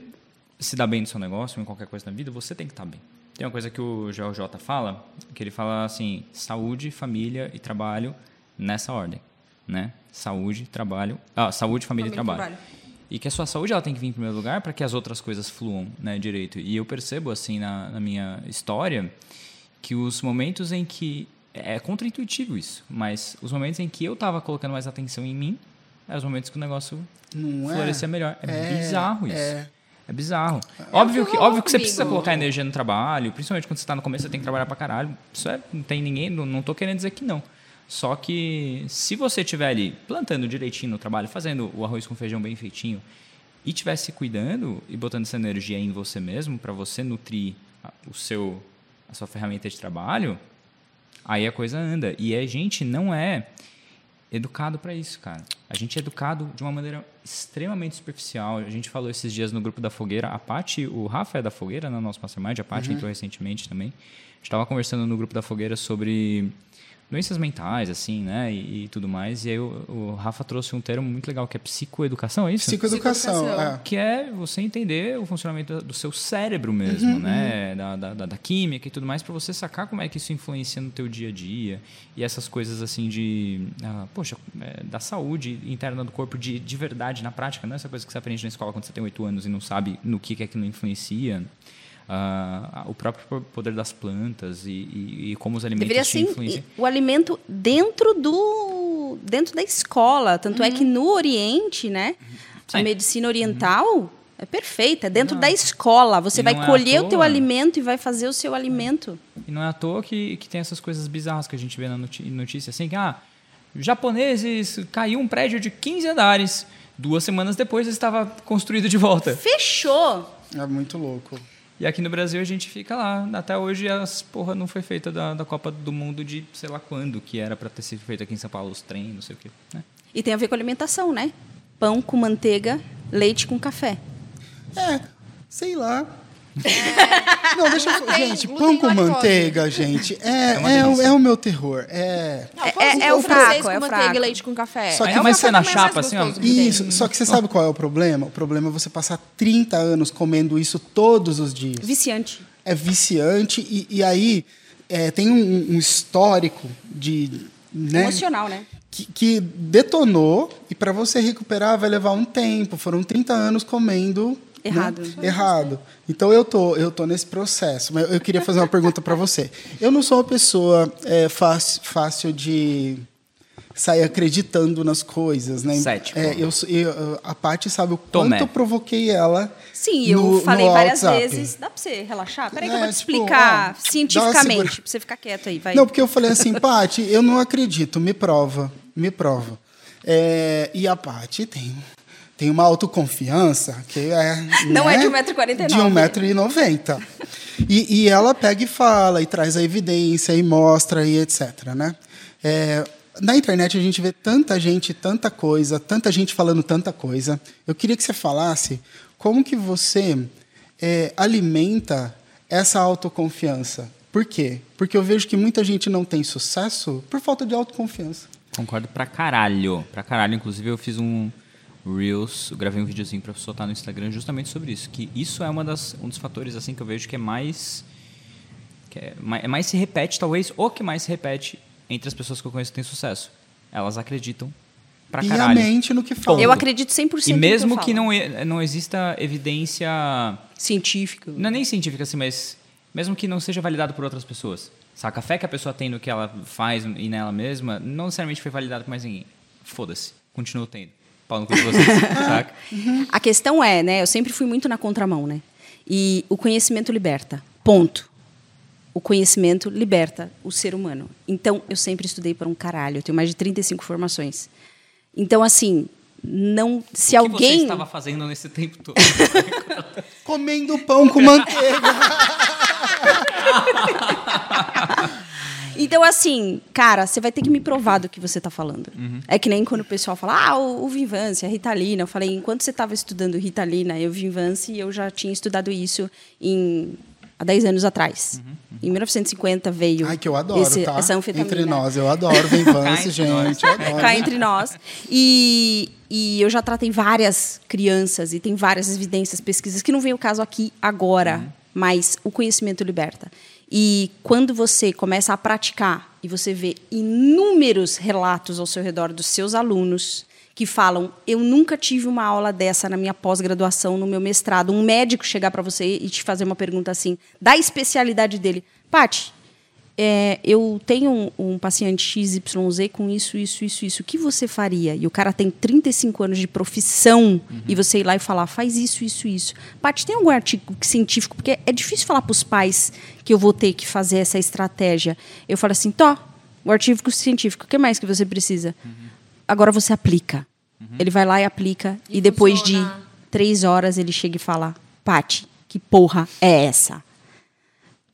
se dar bem no seu negócio, em qualquer coisa na vida, você tem que estar bem. Tem uma coisa que o GeoJ fala, que ele fala assim, saúde, família e trabalho nessa ordem, né? Saúde, trabalho... Ah, saúde, família, Família e trabalho. trabalho. E que a sua saúde ela tem que vir em primeiro lugar para que as outras coisas fluam né, direito. E eu percebo, assim, na, na minha história, que os momentos em que. É contraintuitivo isso, mas os momentos em que eu estava colocando mais atenção em mim eram os momentos que o negócio Não é? florescia melhor. É, É, bizarro isso. é. É bizarro. óbvio, que óbvio que você precisa colocar energia no trabalho, principalmente quando você está no começo, você tem que trabalhar pra caralho. Isso é, não tem ninguém, não, não tô querendo dizer que não. Só que se você estiver ali plantando direitinho no trabalho, fazendo o arroz com feijão bem feitinho e estiver se cuidando e botando essa energia em você mesmo para você nutrir a- o seu a sua ferramenta de trabalho, aí a coisa anda. E a gente não é educado para isso, cara. A gente é educado de uma maneira extremamente superficial. A gente falou esses dias no grupo da Fogueira. A Paty, o Rafa é da Fogueira, no nosso mastermind. A Paty entrou recentemente também. A gente estava conversando no grupo da Fogueira sobre doenças mentais, assim, né? E, e tudo mais. E aí o, o Rafa trouxe um termo muito legal que é psicoeducação, é isso? Psicoeducação, Psicoeducação. é. que é você entender o funcionamento do seu cérebro mesmo, né? Da, da, da- da química e tudo mais, para você sacar como é que isso influencia no teu dia a dia. E essas coisas assim de, ah, poxa, é, da saúde interna do corpo de, de verdade, na prática, não é essa coisa que você aprende na escola quando você tem oito anos e não sabe no que, que é que não influencia. Ah, o próprio poder das plantas e, e- e como os alimentos Deveria te ser influenciam. o alimento dentro do dentro da escola. Tanto é que no Oriente, né? A Sim. medicina oriental é perfeita, é dentro da escola. Você E vai não é colher o teu alimento e vai fazer o seu alimento. E não é à toa que, que tem essas coisas bizarras que a gente vê na notícia, assim, que, ah, japoneses, caiu um prédio de 15 andares. Duas semanas depois estava construído de volta. Fechou! É muito louco. E aqui no Brasil a gente fica lá. Até hoje as porra não foi feita da, da Copa do Mundo de sei lá quando, que era para ter sido feito aqui em São Paulo, os trem, não sei o quê. né? E tem a ver com alimentação, né? Pão com manteiga, leite com café. É, sei lá. Não, deixa eu. Gente, pão com manteiga, gente, é, é, o, delícia. é o meu terror. É. Não, É- pãozinho é o francês fraco, com é o manteiga fraco. e leite com café. Só que- é Mas você na chapa, assim, ó. Isso, só que você sabe qual é o problema? O problema é você passar 30 anos comendo isso todos os dias. Viciante. É viciante e, e aí é, tem um, um histórico de. Né, Emocional, né? que, que detonou e para você recuperar vai levar um tempo. Foram 30 anos comendo né, Errado. errado. Então eu tô eu tô nesse processo. Mas eu queria fazer uma pergunta para você. Eu não sou uma pessoa é, fácil, fácil de sair acreditando nas coisas, né? Cético. É, eu, eu- a Paty sabe o Tomé. quanto eu provoquei ela. Sim, eu no- falei no várias WhatsApp. vezes. Dá pra você relaxar? Peraí que eu É, vou te tipo, explicar ó, cientificamente. segura- Pra você ficar quieto aí, vai. Não, porque eu falei assim, Paty, eu não acredito, me prova, me prova. É, e a Paty tem, tem uma autoconfiança que é. Não né, é de 1,49m. De 1,90m. E, e ela pega e fala, e traz a evidência, e mostra, e etc. Né? É, na internet a gente vê tanta gente, tanta coisa, tanta gente falando tanta coisa. Eu queria que você falasse como que você é, alimenta essa autoconfiança. Por quê? Porque eu vejo que muita gente não tem sucesso por falta de autoconfiança. Concordo pra caralho. Pra caralho. Inclusive, eu fiz um Reels, eu gravei um videozinho pra soltar no Instagram justamente sobre isso. Que isso é uma das, um dos fatores assim que eu vejo que é mais. Que é, mais, é mais se repete, talvez, ou que mais se repete entre as pessoas que eu conheço que têm sucesso. Elas acreditam pra caralho. Piamente no que fala. Eu acredito 100% E no mesmo eu que falo. não, não exista evidência Científico. não é nem científica assim, mas mesmo que não seja validado por outras pessoas. Saca? A fé que a pessoa tem no que ela faz e nela mesma, não necessariamente foi validado por mais ninguém. Foda-se. Continua tendo. Pau no cu de vocês, saca? A questão é, né? Eu sempre fui muito na contramão, né? E o conhecimento liberta. Ponto. O conhecimento liberta o ser humano. Então, eu sempre estudei para um caralho. Eu tenho mais de 35 formações. Então, assim, não. Se O que você alguém. estava fazendo nesse tempo todo? Comendo pão com manteiga. Então, assim, cara, você vai ter que me provar do que você está falando. Uhum. É que nem quando o pessoal fala, ah, o, o Vinvance, a Ritalina. Eu falei, enquanto você estava estudando Ritalina e o Vinvance, eu já tinha estudado isso em, há 10 anos atrás. Uhum. Em 1950 veio Ai, que eu adoro, esse- tá? essa anfetamina. Entre nós, eu adoro Vem Vance, entre gente. Eu adoro. cá entre nós. E, e eu já tratei várias crianças e tem várias evidências, pesquisas, que não vem o caso aqui agora, mas o conhecimento liberta. E quando você começa a praticar e você vê inúmeros relatos ao seu redor dos seus alunos que falam: Eu nunca tive uma aula dessa na minha pós-graduação, no meu mestrado. Um médico chegar para você e te fazer uma pergunta assim, da especialidade dele. Pati, é, eu tenho um, um paciente XYZ com isso, isso, isso, isso. O que você faria? E o cara tem 35 anos de profissão e você ir lá e falar, faz isso, isso, isso. Paty, tem algum artigo científico? Porque é difícil falar para os pais que eu vou ter que fazer essa estratégia. Eu falo assim, tó, o artigo científico, o que mais que você precisa? Agora você aplica. Ele vai lá e aplica e, E depois funciona. de três horas ele chega e fala, Paty, que porra é essa?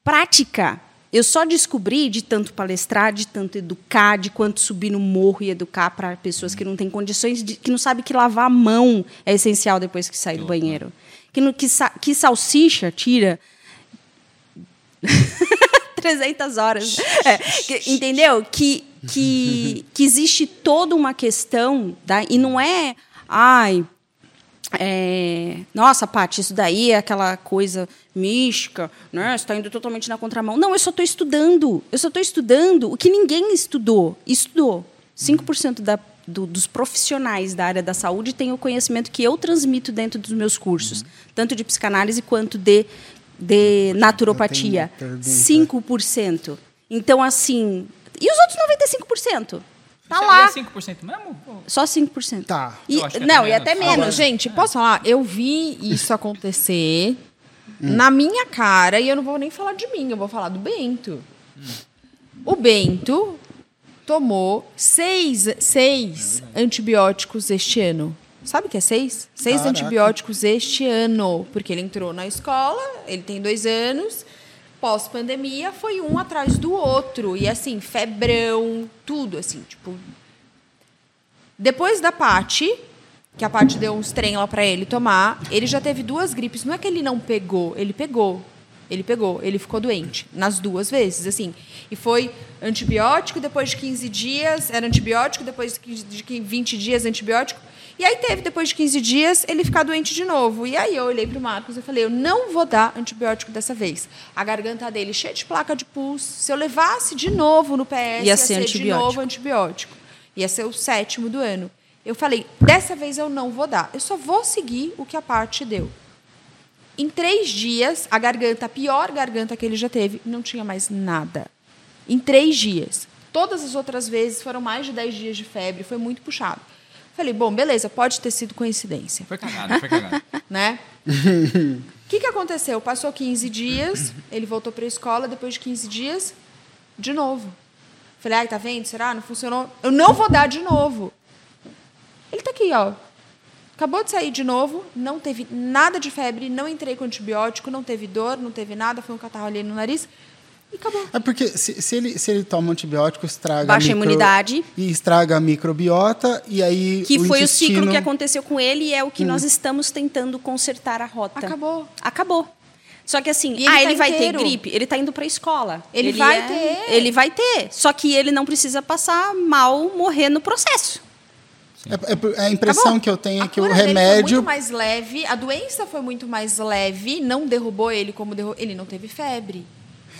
prática. Eu só descobri de tanto palestrar, de tanto educar, de quanto subir no morro e educar para pessoas que não têm condições, de, que não sabem que lavar a mão é essencial depois que sai do banheiro. Que, no, que, que salsicha tira 300 horas. É, que- entendeu? Que, que, que existe toda uma questão, da, e não é. Ai, é, nossa, Paty, isso daí é aquela coisa mística, né? Você está indo totalmente na contramão. Não, eu só estou estudando. Eu só estou estudando o que ninguém estudou. Estudou. 5% da, do, dos profissionais da área da saúde têm o conhecimento que eu transmito dentro dos meus cursos, tanto de psicanálise quanto de, de naturopatia. Eu tenho uma pergunta. 5%. Então, assim. E os outros 95%? Tá Você lá. é 5% mesmo? Só 5%. Tá. E, Eu acho que não, até e até menos. Não, gente, posso falar? Eu vi isso acontecer na minha cara e eu não vou nem falar de mim, eu vou falar do Bento. O Bento tomou seis, seis antibióticos este ano. Sabe o que é seis? Seis Caraca. antibióticos este ano. Porque ele entrou na escola, ele tem dois anos. Pós-pandemia, foi um atrás do outro. E assim, febrão, tudo assim, tipo, depois da Pati, que a Pati deu uns trem lá pra ele tomar, ele já teve duas gripes. Não é que ele não pegou, ele pegou. Ele pegou, ele ficou doente nas duas vezes, assim. E foi antibiótico, depois de 15 dias era antibiótico, depois de 15 de 20 dias antibiótico. E aí teve, depois de 15 dias, ele ficar doente de novo. E aí eu olhei pro Marcos e falei, eu não vou dar antibiótico dessa vez. A garganta dele cheia de placa de pulso. Se eu levasse de novo no PS, Ia ser de antibiótico. novo antibiótico. Ia ser o sétimo do ano. Eu falei, dessa vez eu não vou dar. Eu só vou seguir o que a parte deu. Em três dias, a garganta, a pior garganta que ele já teve, não tinha mais nada. Em três dias. Todas as outras vezes foram mais de dez dias de febre, foi muito puxado. Falei, bom, beleza, pode ter sido coincidência Foi cagado, foi cagado. né? O que, que aconteceu? Passou 15 dias, ele voltou para a escola, depois de 15 dias, de novo. Falei, ai, tá vendo? Será? Não funcionou? Eu não vou dar de novo. Ele tá aqui, ó. Acabou de sair de novo, não teve nada de febre, não entrei com antibiótico, não teve dor, não teve nada, foi um catarro ali no nariz e acabou. É porque se, se ele, se ele toma antibiótico, estraga Baixa a micro- imunidade. E estraga a microbiota, e aí. Que o foi o ciclo intestino- que aconteceu com ele e é o que nós estamos tentando consertar a rota. Acabou. Acabou. Só que assim, ele ah, tá ele vai inteiro. ter gripe, ele tá indo pra escola. Ele vai é- ter. Ele vai ter. Só que ele não precisa passar mal, morrer no processo. É, é por- a impressão Acabou. que eu tenho é A que o dele foi remédio. muito mais leve, a doença foi muito mais leve, não derrubou ele como derrubou. Ele não teve febre.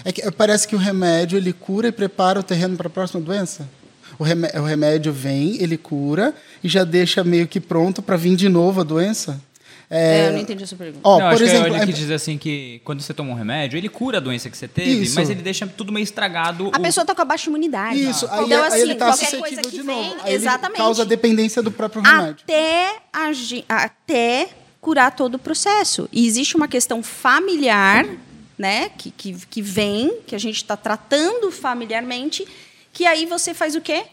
É que parece que o remédio ele cura e prepara o terreno para a próxima doença. O, remé- o remédio vem, ele cura e já deixa meio que pronto para vir de novo a doença. É, eu não entendi a sua pergunta. Ó, não, por acho exemplo, que ele é- quis dizer assim que quando você toma um remédio, ele cura a doença que você teve, Isso. mas ele deixa tudo meio estragado. A o- pessoa tá com a baixa imunidade. Isso, aí, então, aí assim, ele tá qualquer coisa que de vem, novo. Aí exatamente. ele causa dependência do próprio remédio. até, a ge- até curar todo o processo. E existe uma questão familiar, né, que, que, que vem, que a gente está tratando familiarmente, que aí você faz o quê?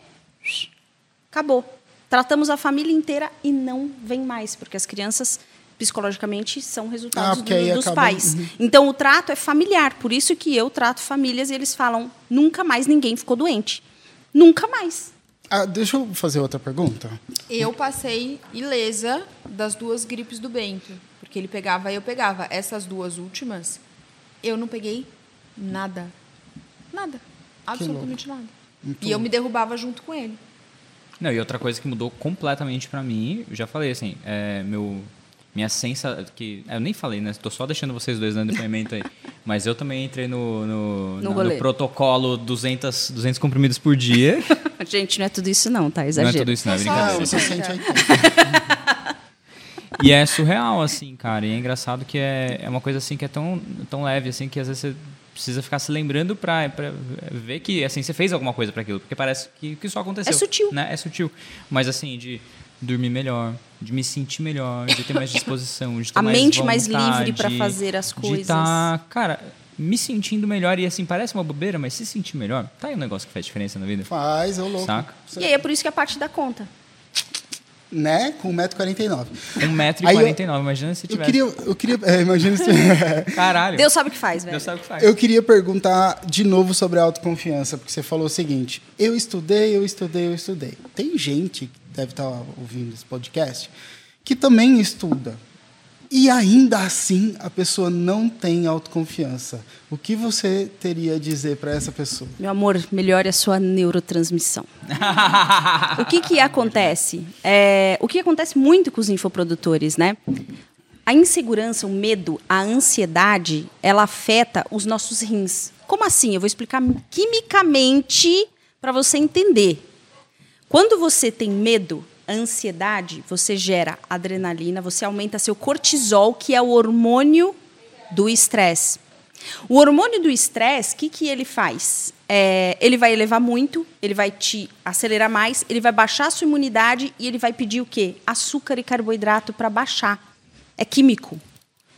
Acabou. Tratamos a família inteira e não vem mais, porque as crianças psicologicamente são Ah, resultados porque do- dos acaba- pais. Uhum. Então o trato é familiar, por isso que eu trato famílias e eles falam nunca mais ninguém ficou doente. Nunca mais. Ah, deixa eu fazer outra pergunta. Eu passei ilesa das duas gripes do Bento. Porque ele pegava e eu pegava. Essas duas últimas, eu não peguei nada. Nada. Absolutamente nada. e eu me derrubava junto com ele. Não, e outra coisa que mudou completamente pra mim, eu já falei assim, é, meu, minha sensa, que eu nem falei, né? Tô só deixando vocês dois dando depoimento aí. Mas eu também entrei no, no, No na- no protocolo 200, 200 comprimidos por dia. Gente, não é tudo isso não, tá? não é Exagero. tudo isso, não, é É Ah, brincadeira. você sente aí. E é surreal, assim, cara. E é engraçado que é, é uma coisa assim que é tão, tão leve, assim, que às vezes você precisa ficar se lembrando pra, pra ver que, assim, você fez alguma coisa para aquilo. Porque parece que, que só aconteceu. É sutil. Né? É sutil. Mas, assim, de dormir melhor, de me sentir melhor, de ter mais disposição, de ter A mais mente mais vontade, livre pra fazer as De coisas. tá, cara, me sentindo melhor. E, assim, parece uma bobeira, mas se sentir melhor, tá aí um negócio que faz diferença na vida. Faz, ô louco. Saca? E aí é por isso que a parte da conta. Né? Com 1,49m. 1,49m, imagina se Eu tivesse. queria. Eu queria é, imagina se. Caralho. Deus sabe o que faz, velho. Deus sabe o que faz. Eu queria perguntar de novo sobre a autoconfiança, porque você falou o seguinte: eu estudei, eu estudei, eu estudei. Tem gente que deve estar ouvindo esse podcast que também estuda. E ainda assim a pessoa não tem autoconfiança. O que você teria a dizer para essa pessoa? Meu amor, melhore a sua neurotransmissão. o que que acontece? É, o que acontece muito com os infoprodutores, né? A insegurança, o medo, a ansiedade, ela afeta os nossos rins. Como assim? Eu vou explicar quimicamente para você entender. Quando você tem medo, ansiedade, você gera adrenalina, você aumenta seu cortisol, que é o hormônio do estresse. O hormônio do estresse, o que, que ele faz? É, ele vai elevar muito, ele vai te acelerar mais, ele vai baixar a sua imunidade e ele vai pedir o quê? Açúcar e carboidrato para baixar. É químico.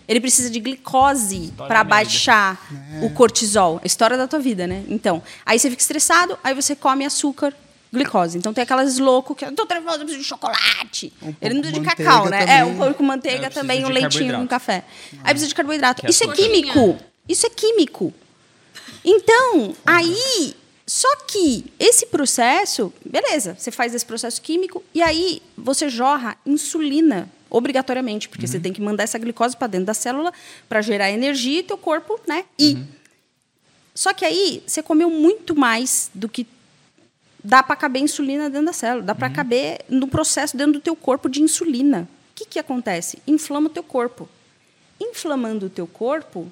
Ele precisa de glicose para baixar É. o cortisol. A história da tua vida, né? Então, aí você fica estressado, aí você come açúcar, glicose. Então tem aquelas loucos que eu tô nervoso, eu preciso de chocolate. Um Ele não precisa de cacau, né? É, também. um pouco com manteiga preciso também, um leitinho com café. Aí precisa de carboidrato. Que é Isso é químico. Isso é químico. Então, aí, só que esse processo, beleza, você faz esse processo químico e aí você jorra insulina obrigatoriamente, porque você tem que mandar essa glicose para dentro da célula para gerar energia e teu corpo, né? E só que aí você comeu muito mais do que dá para caber insulina dentro da célula, dá para caber no processo dentro do teu corpo de insulina. O que que acontece? Inflama o teu corpo. Inflamando o teu corpo,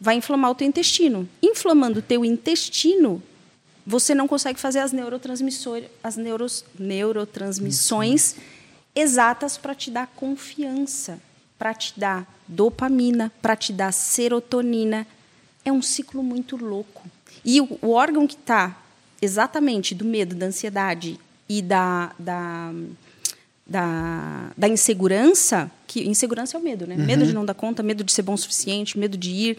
vai inflamar o teu intestino. Inflamando o teu intestino, você não consegue fazer as neurotransmissões, as neuros, neurotransmissões exatas para te dar confiança, para te dar dopamina, para te dar serotonina. É um ciclo muito louco. E o órgão que está exatamente do medo, da ansiedade e da, da, da, da insegurança, que insegurança é o medo, né? Medo de não dar conta, medo de ser bom o suficiente, medo de ir,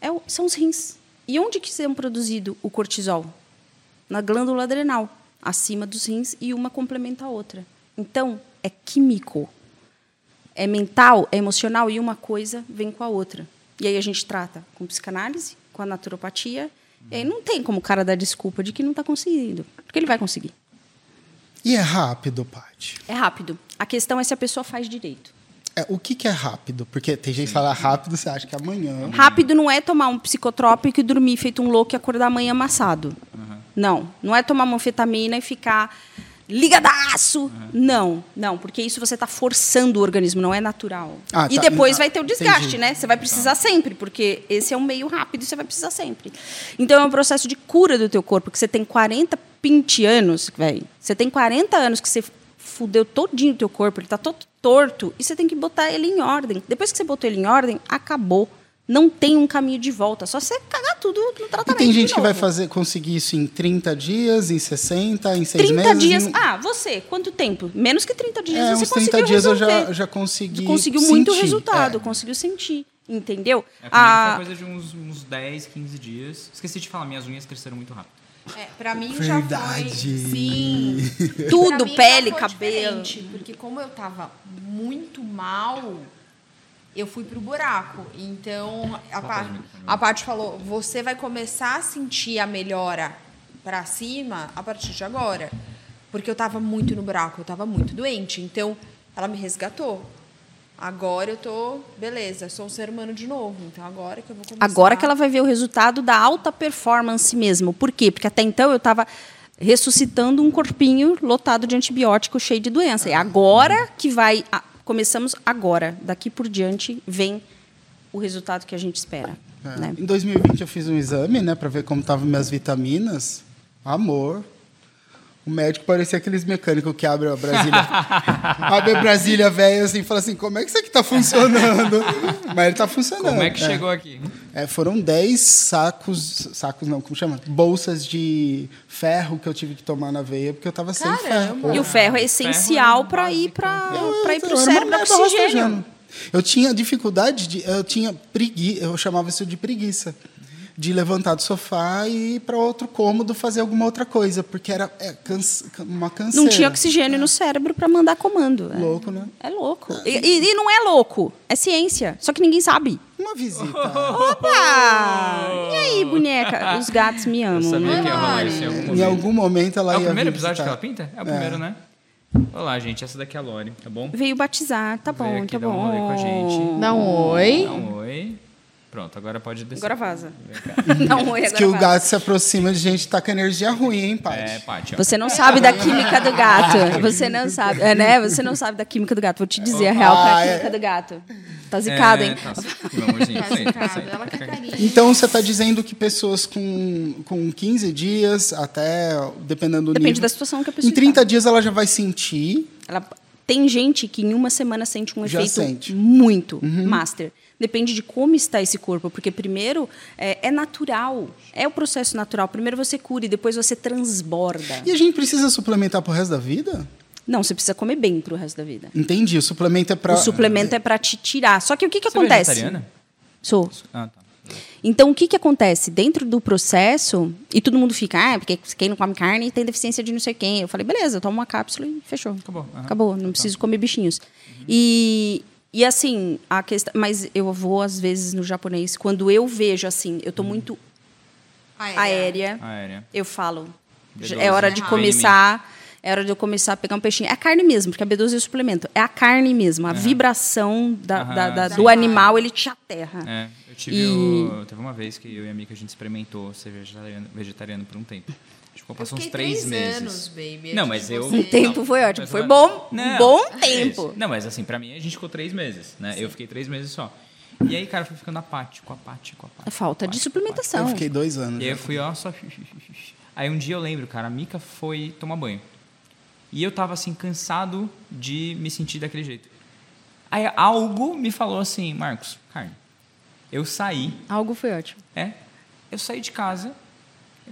é o- são os rins. E onde que são produzido o cortisol? Na glândula adrenal, acima dos rins e uma complementa a outra. Então, é químico. É mental, é emocional e uma coisa vem com a outra. E aí a gente trata com psicanálise, com a naturopatia. E aí não tem como o cara dar desculpa de que não está conseguindo. Porque ele vai conseguir. E é rápido, Paty. É rápido. A questão é se a pessoa faz direito. É, o que, que é rápido? Porque tem gente que fala rápido, você acha que é amanhã. Rápido não é tomar um psicotrópico e dormir feito um louco e acordar amanhã amassado. Não. Não é tomar uma anfetamina e ficar ligadaço. Não, não, porque isso você está forçando o organismo, não é natural. Ah, e tá. depois Ah, vai ter o desgaste, entendi. né? Você vai precisar sempre, porque esse é um meio rápido e você vai precisar sempre. Então é um processo de cura do teu corpo, que você tem 40, 20 anos, velho. Você tem 40 anos que você fudeu todinho o teu corpo, ele tá todo torto, e você tem que botar ele em ordem. Depois que você botou ele em ordem, acabou. Não tem um caminho de volta, só você cagar tudo no E tratamento. tem gente de que vai fazer, conseguir isso em 30 dias, em 60, em 6 30 meses. dias. em- Ah, você, quanto tempo? Menos que 30 dias é, você uns 30 conseguiu dias eu resolver. já, já consegui conseguiu muito sentir. resultado, É. conseguiu sentir, entendeu? É, Ah, foi coisa de uns, uns 10, 15 dias. Esqueci de falar, minhas unhas cresceram muito rápido. É, pra mim Verdade. já foi. Sim. Tudo, Pra mim já pele, foi cabelo. Porque como eu tava muito mal, eu fui pro buraco. Então, a, Pa- a parte falou: você vai começar a sentir a melhora pra cima a partir de agora. Porque eu tava muito no buraco, eu tava muito doente. Então, ela me resgatou. Agora eu tô, beleza, sou um ser humano de novo. Então, agora que eu vou começar. Agora que ela vai ver o resultado da alta performance mesmo. Por quê? Porque até então eu estava ressuscitando um corpinho lotado de antibiótico, cheio de doença. E agora que vai. Começamos agora. Daqui por diante vem o resultado que a gente espera. É. né? Em 2020 eu fiz um exame, né, para ver como estavam minhas vitaminas. Amor. O médico parecia aqueles mecânicos que abrem a Brasília. abre a Brasília velha assim e fala assim: como é que isso aqui tá funcionando? Mas ele tá funcionando. Como é que chegou aqui? É, foram 10 sacos, sacos não, como chama? Bolsas de ferro que eu tive que tomar na veia, porque eu tava sem Caramba! ferro. E o ferro é essencial é para ir básico. para ir para eu o era uma cérebro merda oxigênio. rastejando. Eu tinha dificuldade de. Eu tinha preguiça. Eu chamava isso de preguiça. De levantar do sofá e ir para outro cômodo fazer alguma outra coisa, porque era é, canse- uma canseira. Não tinha oxigênio no cérebro para mandar comando. É- Louco, né? É louco. E, e- e não é louco, é ciência. Só que ninguém sabe. Uma visita. Opa! E aí, boneca? Os gatos me Eu amam. sabia né? que ia rolar isso em algum em momento. algum momento ela É o ia primeiro vir episódio que visitar. ela pinta? É o primeiro, né? Olá, gente. Essa daqui é a Lore, tá bom? Veio batizar, tá Veio bom, aqui tá dar um bom. rolê com a gente. Dá um oi. Dá um oi. Pronto, agora pode descer. Agora vaza. Um oi agora. que o vaza. gato se aproxima de gente que tá com energia ruim, hein, Paty? É, Paty, ó. Você não sabe da química do gato. Você não sabe, é, né? Você não sabe da química do gato. Vou te dizer a real qual é a Ah, é. química do gato. Tá zicado, É, hein? Tá, meu amorzinho, Tá senta, zicado, senta. Ela quer carinho. Então você está dizendo que pessoas com, com 15 dias, até dependendo do Depende nível. da situação que a pessoa Em 30 está. dias ela já vai sentir. Ela, tem gente que em uma semana sente um Já efeito sente. muito master. Depende de como está esse corpo, porque primeiro é, é natural, é o processo natural. Primeiro você cura e depois você transborda. E a gente precisa suplementar pro resto da vida? Não, você precisa comer bem pro resto da vida. Entendi. O suplemento é para. O suplemento é para te tirar. Só que o que, que Você é acontece? vegetariana? Sou. Ah, tá. Então, o que, que acontece? Dentro do processo, e todo mundo fica, ah, porque quem não come carne tem deficiência de não sei quem. Eu falei, beleza, eu tomo uma cápsula e fechou. Acabou. Aham. Acabou, não preciso comer bichinhos. E, e assim, a questão. Mas eu vou, às vezes, no japonês, quando eu vejo assim, eu tô muito aérea, Aérea. eu falo. B12, É hora de começar. É hora de eu começar a pegar um peixinho. É a carne mesmo, porque a B12 é o suplemento. É a carne mesmo. A vibração da, da- da- sim. do animal, ele te aterra. É, eu tive. E- o- teve uma vez que eu e a Mika a gente experimentou ser vegetariano, vegetariano por um tempo. Acho que Eu passou uns três, três meses. anos, baby, Não, mas de eu. Um tempo foi ótimo. Foi bom. Um Não, bom é tempo. isso. Não, mas assim, pra mim a gente ficou três meses, né? Eu fiquei três meses só. E aí, cara, foi ficando apático, apático, apático. É falta de apático, suplementação. Eu fiquei dois anos. E aí eu fui, ó, só. Aí um dia eu lembro, cara, a Mika foi tomar banho. E eu tava assim, cansado de me sentir daquele jeito. Aí algo me falou assim, Marcos, carne. Eu saí, Algo foi ótimo. é. Eu saí de casa,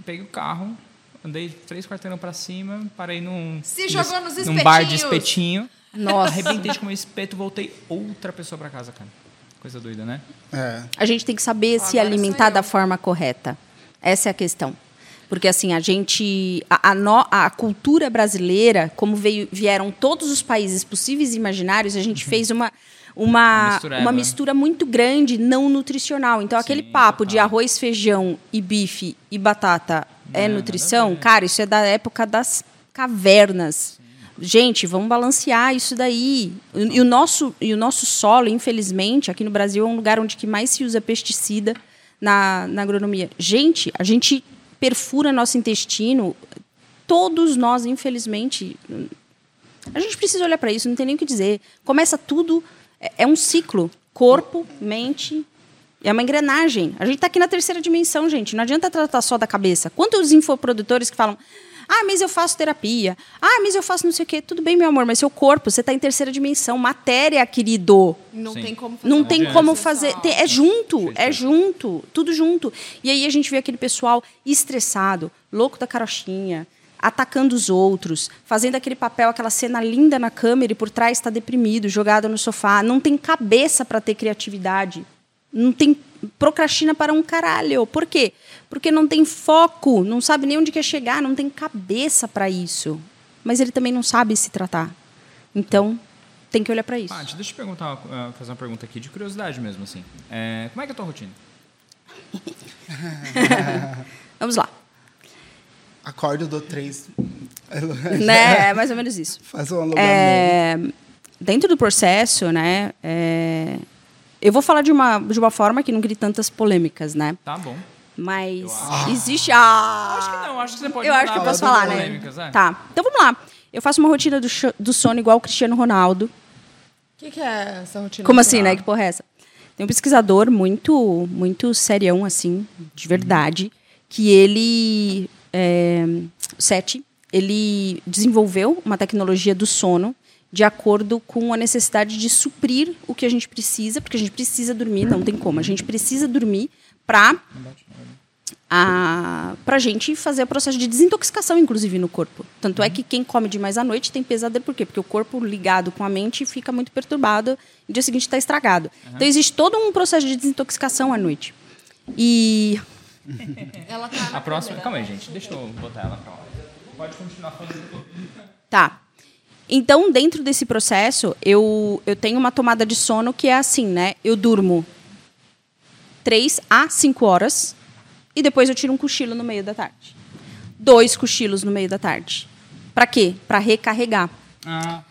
peguei o carro, andei três quarteirão pra cima, parei num. Se jogou nos Num bar de espetinhos. espetinho. Nossa. Arrebentei de comer espeto, voltei outra pessoa pra casa, cara. Coisa doida, né? É. A gente tem que saber se Agora alimentar sou eu. da forma correta. Essa é a questão. Porque assim, a gente. A, a no- a cultura brasileira, como veio, vieram todos os países possíveis e imaginários, a gente fez uma. Uma Uma, uma mistura muito grande, não nutricional. Então, aquele Sim, papo de total. arroz, feijão e bife e batata é Não, nada nutrição, cara, isso é da época das cavernas. Gente, vamos balancear isso daí. E o nosso, e o nosso solo, infelizmente, aqui no Brasil é um lugar onde que mais se usa pesticida na, na agronomia. Gente, a gente perfura nosso intestino. Todos nós, infelizmente, a gente precisa olhar para isso, não tem nem o que dizer. Começa tudo, é, é um ciclo. Corpo, mente, é uma engrenagem. A gente está aqui na terceira dimensão, gente. Não adianta tratar só da cabeça. Quantos infoprodutores que falam, Ah, mas eu faço terapia. Ah, mas eu faço não sei o quê. Tudo bem, meu amor, mas seu corpo, você está em terceira dimensão. Matéria, querido. Não Sim. tem como fazer. Não tem como fazer. tem- é junto, é junto, tudo junto. E aí a gente vê aquele pessoal estressado, louco da carochinha, atacando os outros, fazendo aquele papel, aquela cena linda na câmera e por trás está deprimido, jogado no sofá. Não tem cabeça para ter criatividade. Não tem procrastina para um caralho. Por quê? Porque não tem foco, não sabe nem onde quer chegar, não tem cabeça para isso. Mas ele também não sabe se tratar. Então, tem que olhar para isso. Paty, deixa eu perguntar, ah, fazer uma pergunta aqui de curiosidade mesmo, assim. É, como é que é a tua rotina? Vamos lá. Acordo, dou três. né? É mais ou menos isso. Faz um alongamento. É, dentro do processo, né? é, eu vou falar de uma, de uma forma que não crie tantas polêmicas, né? Tá bom. Mas existe. Ah, Acho que não, acho que você pode eu acho que eu posso falar, né? polêmicas, é. Tá. Então vamos lá. Eu faço uma rotina do, do sono igual o Cristiano Ronaldo. O que, que é essa rotina? Como assim, né? Que porra é essa? Tem um pesquisador muito, muito serião, assim, de verdade, que ele, é, Sete, ele desenvolveu uma tecnologia do sono de acordo com a necessidade de suprir o que a gente precisa, porque a gente precisa dormir, não tem como, a gente precisa dormir para a para gente fazer o processo de desintoxicação, inclusive, no corpo. Tanto é que quem come demais à noite tem pesadelo, por quê? Porque o corpo ligado com a mente fica muito perturbado e no dia seguinte está estragado. Então, existe todo um processo de desintoxicação à noite. E Ela tá A próxima. câmera. Calma aí, gente. Deixa eu botar ela pra lá. Pode continuar falando. Tá. Então, dentro desse processo, eu, eu tenho uma tomada de sono que é assim, né? Eu durmo 3 a 5 horas e depois eu tiro um cochilo no meio da tarde. Dois cochilos no meio da tarde. Pra quê? Pra recarregar. Ah,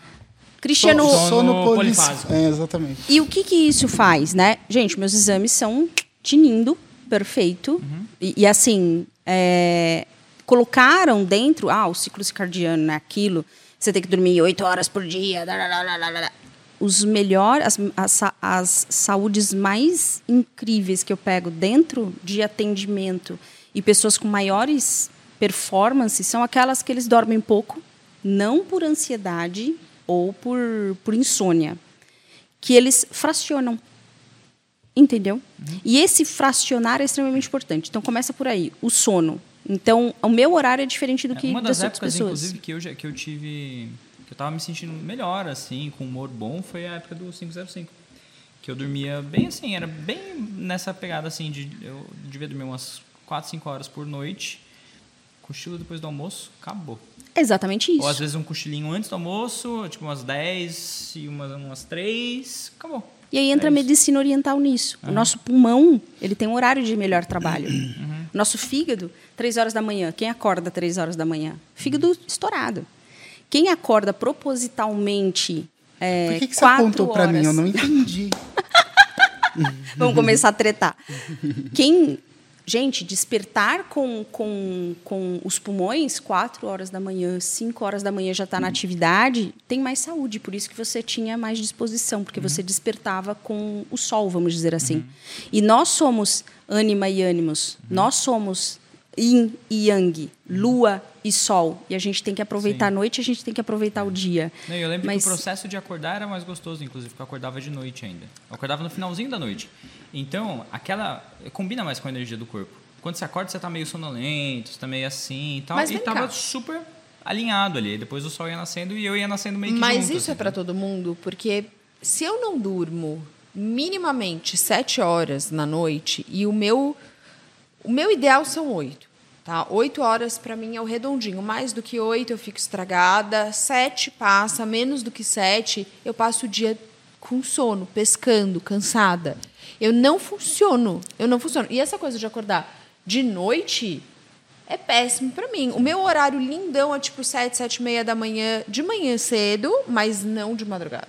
Cristiano. Sono Sono polifásico. É, exatamente. E o que, que isso faz, né? Gente, meus exames são tinindo, perfeito. E, e, assim, é, colocaram dentro, ah, o ciclo circadiano, né? Aquilo, você tem que dormir oito horas por dia. lá, lá, lá, lá, lá, lá. Os melhores, as, as, as saúdes mais incríveis que eu pego dentro de atendimento e pessoas com maiores performances são aquelas que eles dormem pouco, não por ansiedade ou por, por insônia que eles fracionam. Entendeu? E esse fracionar é extremamente importante. Então começa por aí, o sono. Então, o meu horário é diferente do que uma das das outras épocas, pessoas. inclusive, que eu, já, que eu tive. que eu tava me sentindo melhor, assim, com humor bom, foi a época do 505. Que eu dormia bem assim, era bem nessa pegada assim, de eu devia dormir umas 4, 5 horas por noite. Cochilo depois do almoço, acabou. É exatamente isso. Ou às vezes um cochilinho antes do almoço, tipo umas 10 e umas, umas 3, acabou. E aí entra É a medicina oriental nisso. O nosso pulmão, ele tem um horário de melhor trabalho. Uhum. Nosso fígado, três horas da manhã. Quem acorda três horas da manhã? Fígado Uhum. estourado. Quem acorda propositalmente é, Por que, que você quatro apontou pra mim? Eu não entendi. Vamos começar a tretar. Quem, gente, despertar com, com, com os pulmões, 4 horas da manhã, 5 horas da manhã já está na atividade, tem mais saúde. Por isso que você tinha mais disposição, porque você despertava com o sol, vamos dizer assim. E nós somos ânima e ânimos. Nós somos yin e yang, lua e sol. E a gente tem que aproveitar a noite, a gente tem que aproveitar o dia. Não, eu lembro Mas- que o processo de acordar era mais gostoso, inclusive, porque eu acordava de noite ainda. Eu acordava no finalzinho da noite. Então, aquela. combina mais com a energia do corpo. Quando você acorda, você tá meio sonolento, você tá meio assim e tal. Mas e tava cá. super alinhado ali. Depois o sol ia nascendo e eu ia nascendo meio que Mas junto, isso é assim. para todo mundo, porque se eu não durmo minimamente sete horas na noite e o meu o meu ideal são oito, tá? Oito horas para mim é o redondinho. Mais do que oito eu fico estragada. Sete passa, menos do que sete eu passo o dia com sono, pescando, cansada. Eu não funciono, eu não funciono. E essa coisa de acordar de noite é péssimo pra mim. O meu horário lindão é tipo sete, sete e meia da manhã, de manhã cedo, mas não de madrugada.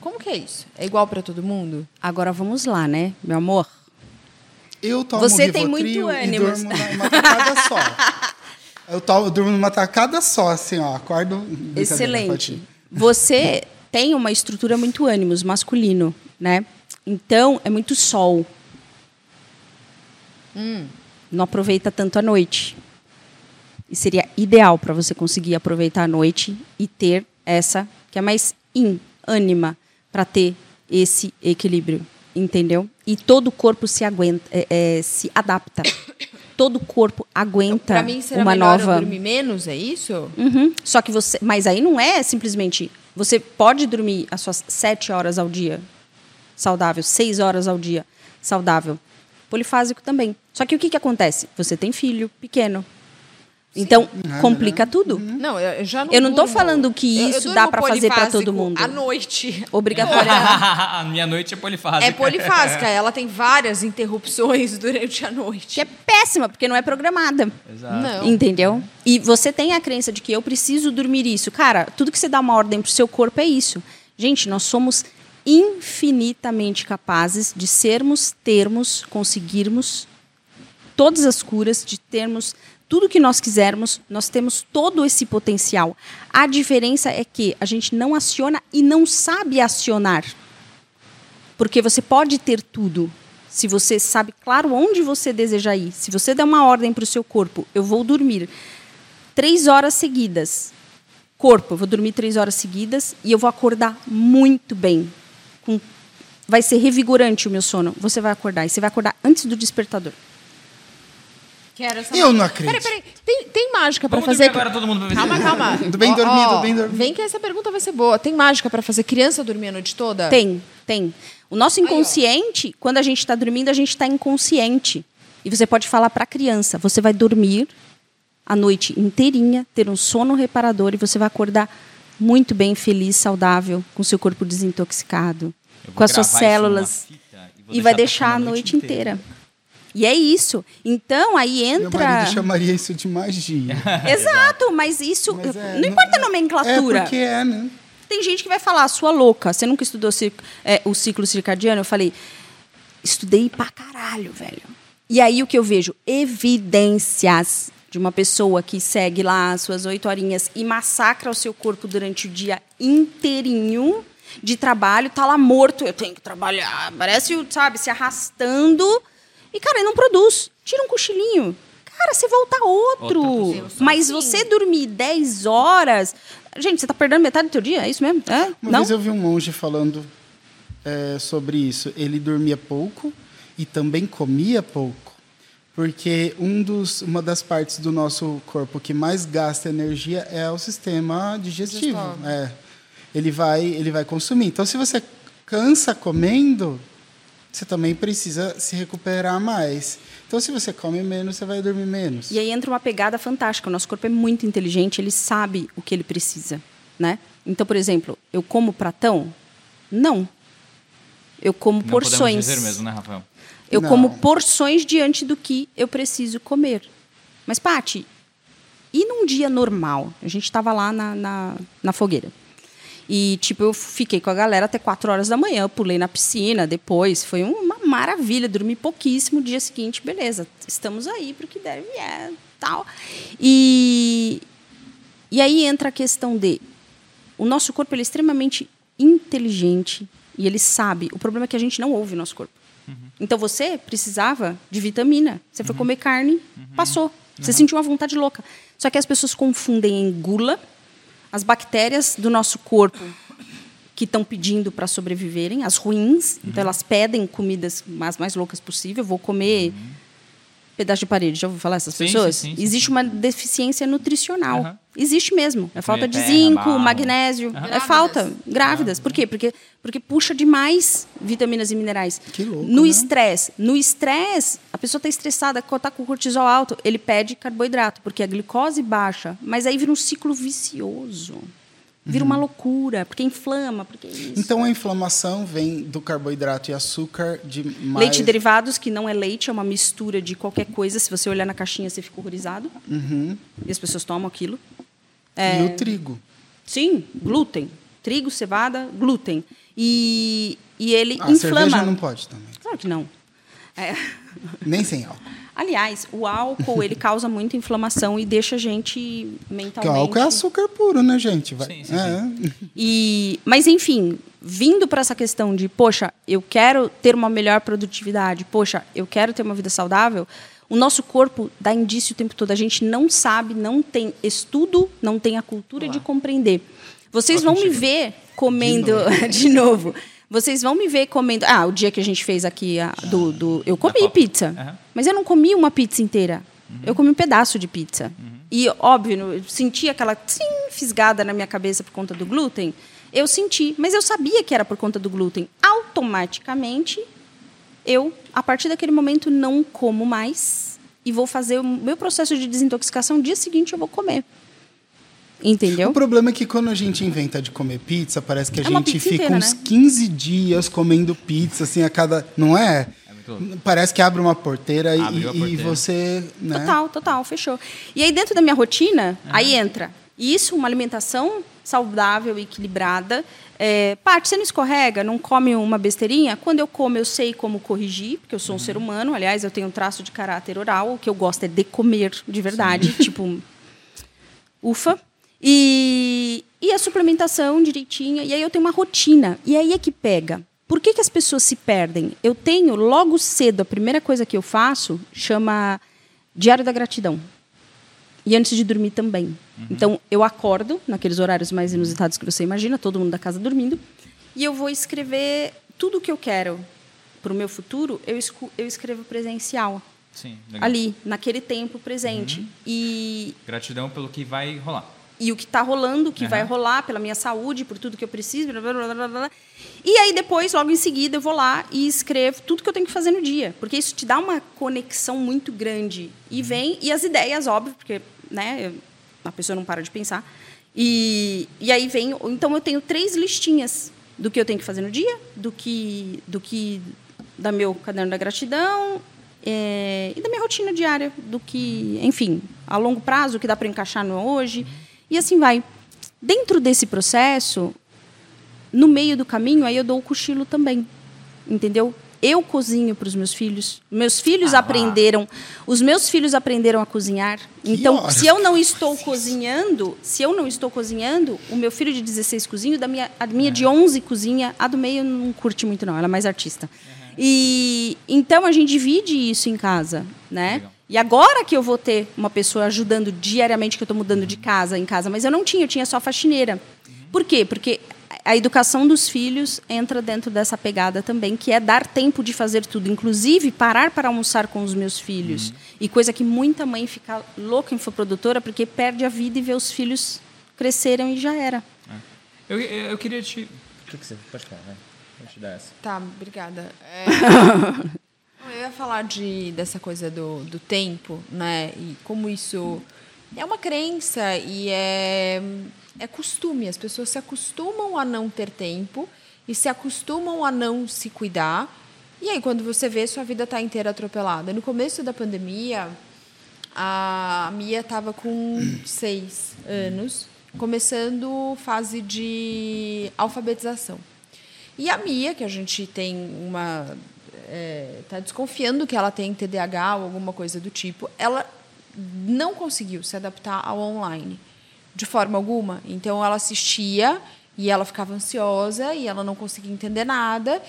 Como que é isso? É igual pra todo mundo? Agora vamos lá, né, meu amor? Eu tomo Você tem muito e ânimos. durmo numa tacada só. Eu, tomo, eu durmo numa tacada só, assim, ó. Acordo... Excelente. Você tem uma estrutura muito ânimos, masculino, né? Então, é muito sol. Não aproveita tanto a noite. E seria ideal para você conseguir aproveitar a noite e ter essa que é mais in, ânima, para ter esse equilíbrio, entendeu? E todo o corpo se aguenta, é, é, se adapta. Todo o corpo aguenta Pra mim, será uma melhor nova. eu dormir menos, é isso? Uhum. Só que você. Mas aí não é simplesmente. Você pode dormir as suas sete horas ao dia saudável, seis horas ao dia saudável. Polifásico também. Só que o que, que acontece? Você tem filho pequeno. Então, complica tudo. Não, eu eu já não Eu não tô durmo. falando que Eu- eu isso durmo dá pra fazer pra todo mundo. À noite. Obrigatoriamente. a minha noite é polifásica. É polifásica, ela tem várias interrupções durante a noite. que é péssima, porque não é programada. Exato. Não. Entendeu? E você tem a crença de que eu preciso dormir isso. Cara, tudo que você dá uma ordem pro seu corpo é isso. Gente, nós somos infinitamente capazes de sermos, termos, conseguirmos todas as curas, de termos tudo que nós quisermos, nós temos todo esse potencial. A diferença é que a gente não aciona e não sabe acionar. Porque você pode ter tudo. Se você sabe, claro, onde você deseja ir. Se você der uma ordem para o seu corpo, eu vou dormir três horas seguidas. Corpo, eu vou dormir três horas seguidas e eu vou acordar muito bem. Com- Vai ser revigorante o meu sono. Você vai acordar. E você vai acordar antes do despertador. Quero essa Eu não acredito. Peraí, peraí. Tem, tem mágica pra Vamos fazer. agora todo mundo Calma, calma. Tudo bem dormido, ó, bem dormido. Vem que essa pergunta vai ser boa. Tem mágica pra fazer criança dormir a noite toda? Tem, tem. O nosso inconsciente, quando a gente está dormindo, a gente está inconsciente. E você pode falar para a criança: você vai dormir a noite inteirinha, ter um sono reparador e você vai acordar muito bem, feliz, saudável, com seu corpo desintoxicado, com as suas células. E vai deixar a noite inteira. E é isso. Então, aí Meu entra. marido chamaria isso de magia. Exato, mas isso. Mas é, não importa a É nomenclatura. porque é, né? Tem gente que vai falar, sua louca, você nunca estudou é, o ciclo circadiano? Eu falei, estudei pra caralho, velho. E aí o que eu vejo? Evidências de uma pessoa que segue lá as suas oito horinhas e massacra o seu corpo durante o dia inteirinho de trabalho, tá lá morto, eu tenho que trabalhar, parece, sabe, se arrastando. E, cara, ele não produz. Tira um cochilinho. Cara, você volta outro. Pessoa. Mas você dormir 10 horas. Gente, você tá perdendo metade do teu dia? É isso mesmo? É? Uma não? vez eu vi um monge falando é, sobre isso. Ele dormia pouco e também comia pouco. Porque um dos, uma das partes do nosso corpo que mais gasta energia é o sistema digestivo. Digestivo. É. Ele, vai, ele vai consumir. Então, se você cansa comendo, você também precisa se recuperar mais. Então, se você come menos, você vai dormir menos. E aí entra uma pegada fantástica. O nosso corpo é muito inteligente, ele sabe o que ele precisa, né? Então, por exemplo, eu como pratão? Não. Eu como Não porções. podemos dizer mesmo, né, Rafael? Eu Não. como porções diante do que eu preciso comer. Mas, Pati, e num dia normal? A gente estava lá na, na, na fogueira. E, tipo, eu fiquei com a galera até 4 horas da manhã, pulei na piscina depois. Foi uma maravilha, dormi pouquíssimo. Dia seguinte, beleza, estamos aí para o que der e vier, tal. E, e aí entra a questão de... O nosso corpo ele é extremamente inteligente e ele sabe. O problema é que a gente não ouve o nosso corpo. Então você precisava de vitamina. Você foi comer carne, passou. Você sentiu uma vontade louca. Só que as pessoas confundem em gula as bactérias do nosso corpo que estão pedindo para sobreviverem, as ruins. Então elas pedem comidas as mais loucas possível. Vou comer pedaço de parede. Já ouviu falar essas Sim, pessoas? sim, sim, sim, Existe uma deficiência nutricional. Aham. Existe mesmo. É falta de zinco, magnésio. Aham. É Grávidas. falta. Grávidas. Por quê? Porque, porque puxa demais vitaminas e minerais. Que louco, No né? estresse. No estresse, a pessoa está estressada, está com o cortisol alto, ele pede carboidrato, porque a glicose baixa. Mas aí vira um ciclo vicioso. Vira uma loucura, porque inflama, porque é isso. Então, a inflamação vem do carboidrato e açúcar de mais... Leite derivados, que não é leite, é uma mistura de qualquer coisa. Se você olhar na caixinha, você fica horrorizado. Uhum. E as pessoas tomam aquilo. E o trigo. Sim, glúten. Trigo, cevada, glúten. E, e ele A inflama. cerveja não pode também. Claro que não. É. Nem sem álcool. Aliás, o álcool ele causa muita inflamação e deixa a gente Porque mentalmente. o álcool é açúcar puro, né, gente? Vai. Sim, sim, é. E, mas enfim, vindo para essa questão de, poxa, eu quero ter uma melhor produtividade, poxa, eu quero ter uma vida saudável, O nosso corpo dá indício o tempo todo. A gente não sabe, não tem estudo, não tem a cultura de compreender. Vocês vão me ver comendo de novo. Vocês vão me ver comendo. Ah, o dia que a gente fez aqui a, do, do, eu comi pizza, Aham. mas eu não comi uma pizza inteira. Eu comi um pedaço de pizza. E óbvio, eu senti aquela fisgada na minha cabeça por conta do glúten. Eu senti, mas eu sabia que era por conta do glúten. Automaticamente, eu, a partir daquele momento, não como mais e vou fazer o meu processo de desintoxicação. No dia seguinte, eu vou comer. Entendeu? O problema é que quando a gente inventa de comer pizza, parece que a É gente fica inteira, uns né? 15 dias comendo pizza, assim, a cada. Não é? É. Parece que abre uma porteira e- Abriu a e, porteira. você. Né? Total, total, fechou. E aí, dentro da minha rotina, aí entra isso, uma alimentação saudável, equilibrada. É, Paty, você não escorrega, não come uma besteirinha? Quando eu como, eu sei como corrigir, porque eu sou um ser humano. Aliás, eu tenho um traço de caráter oral. O que eu gosto é de comer de verdade. tipo, ufa. E, e a suplementação direitinha. E aí eu tenho uma rotina. E aí é que pega. Por que, que as pessoas se perdem? Eu tenho, logo cedo, a primeira coisa que eu faço chama Diário da Gratidão. E antes de dormir também. Então, eu acordo, naqueles horários mais inusitados que você imagina, todo mundo da casa dormindo, e eu vou escrever tudo o que eu quero para o meu futuro, eu, eu escrevo presencial. Sim, legal. Ali, naquele tempo presente. E, Gratidão pelo que vai rolar. E o que está rolando, o que Aham. vai rolar pela minha saúde, por tudo que eu preciso. Blá, blá, blá. E aí depois, logo em seguida, eu vou lá e escrevo tudo que eu tenho que fazer no dia, porque isso te dá uma conexão muito grande. E vem e as ideias, óbvio, porque né, a pessoa não para de pensar. E, e aí vem, então eu tenho três listinhas do que eu tenho que fazer no dia, do que do que da meu caderno da gratidão é, e da minha rotina diária, do que, enfim, a longo prazo, o que dá para encaixar no hoje. E assim vai. Dentro desse processo, no meio do caminho, aí eu dou o cochilo também. Entendeu? Eu cozinho para os meus filhos. Meus filhos Ah. aprenderam, os meus filhos aprenderam a cozinhar. Então, se eu não estou cozinhando, se eu não estou cozinhando, o meu filho de 16 cozinha, da minha, a minha de 11 cozinha, a do meio não curte muito não, ela é mais artista. E então a gente divide isso em casa, né? Legal. E agora que eu vou ter uma pessoa ajudando diariamente, que eu estou mudando de casa em casa, mas eu não tinha, eu tinha só faxineira. Por quê? Porque a educação dos filhos entra dentro dessa pegada também, que é dar tempo de fazer tudo, inclusive parar para almoçar com os meus filhos. E coisa que muita mãe fica louca infoprodutora porque perde a vida e vê os filhos crescerem e já era. Eu, eu, eu queria te. O que, que você. Pode falar, vai. Vou te dar essa. Tá, obrigada. É, eu ia falar de, dessa coisa do, do tempo, né? E como isso é uma crença e é, é costume. As pessoas se acostumam a não ter tempo e se acostumam a não se cuidar. E aí, quando você vê, sua vida está inteira atropelada. No começo da pandemia, a Mia estava com seis anos, começando fase de alfabetização. E a Mia, que a gente tem uma. Está desconfiando que ela tem TDAH ou alguma coisa do tipo, ela não conseguiu se adaptar ao online de forma alguma. Então ela assistia e ela ficava ansiosa e ela não conseguia entender nada.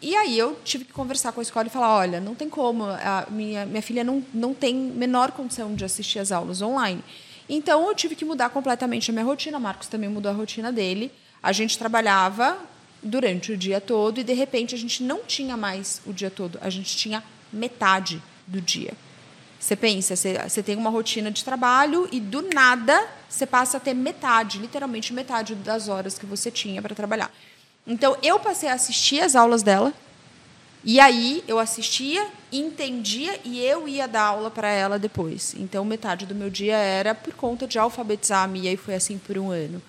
E aí eu tive que conversar com a escola e falar, olha, não tem como, a minha, minha filha não, não tem menor condição de assistir as aulas online. Então eu tive que mudar completamente a minha rotina, Marcos também mudou a rotina dele. A gente trabalhava durante o dia todo e de repente a gente não tinha mais o dia todo, a gente tinha metade do dia. Você pensa, você, tem uma rotina de trabalho e do nada você passa a ter metade, literalmente metade das horas que você tinha para trabalhar. Então eu passei a assistir as aulas dela e aí eu assistia, entendia e eu ia dar aula para ela depois. Então metade do meu dia era por conta de alfabetizar a Mia e foi assim por um ano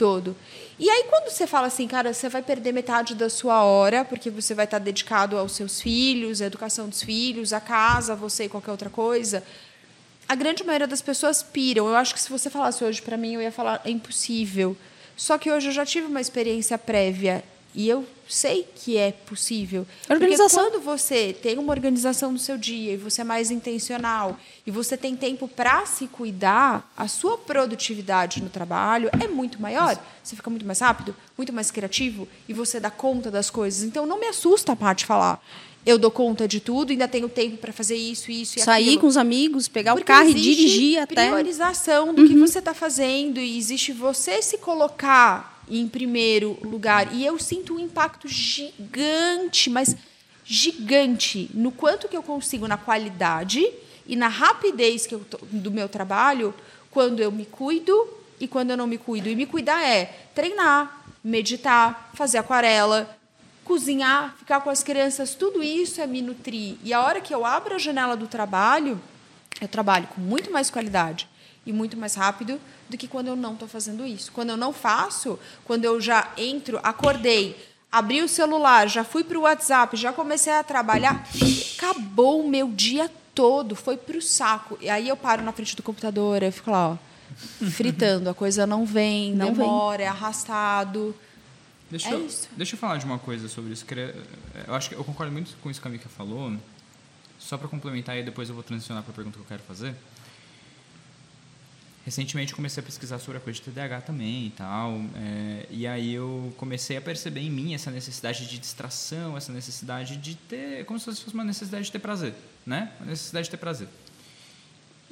todo. E aí quando você fala assim, cara, você vai perder metade da sua hora porque você vai estar dedicado aos seus filhos, à educação dos filhos, à casa, a você e qualquer outra coisa, a grande maioria das pessoas piram. Eu acho que se você falasse hoje para mim, eu ia falar é impossível. Só que hoje eu já tive uma experiência prévia e eu sei que é possível. Organização. Porque quando você tem uma organização do seu dia e você é mais intencional e você tem tempo para se cuidar, a sua produtividade no trabalho é muito maior. Você fica muito mais rápido, muito mais criativo e você dá conta das coisas. Então não me assusta a parte falar. eu dou conta de tudo, ainda tenho tempo para fazer isso, isso e Sair aquilo. com os amigos, pegar Porque o carro e dirigir até. Uhum. priorização do que você está fazendo e existe você se colocar em primeiro lugar. E eu sinto um impacto gigante, mas gigante no quanto que eu consigo na qualidade e na rapidez que eu tô- do meu trabalho quando eu me cuido e quando eu não me cuido. E me cuidar é treinar, meditar, fazer aquarela, cozinhar, ficar com as crianças, tudo isso é me nutrir. E a hora que eu abro a janela do trabalho, eu trabalho com muito mais qualidade e muito mais rápido do que quando eu não estou fazendo isso. Quando eu não faço, quando eu já entro, acordei, abri o celular, já fui para o WhatsApp, já comecei a trabalhar, acabou o meu dia todo, foi para o saco. E aí eu paro na frente do computador, eu fico lá, ó, fritando, a coisa não vem, Não vem. demora, é arrastado. Deixa, É eu, isso. deixa eu falar de uma coisa sobre isso. Queria- Eu acho que eu concordo muito com isso que a Mika falou. Só para complementar e depois eu vou transicionar para a pergunta que eu quero fazer. Recentemente comecei a pesquisar sobre a coisa de TDAH também e tal. é, e aí eu comecei a perceber em mim essa necessidade de distração, essa necessidade de ter. como se fosse uma necessidade de ter prazer, né? Uma necessidade de ter prazer.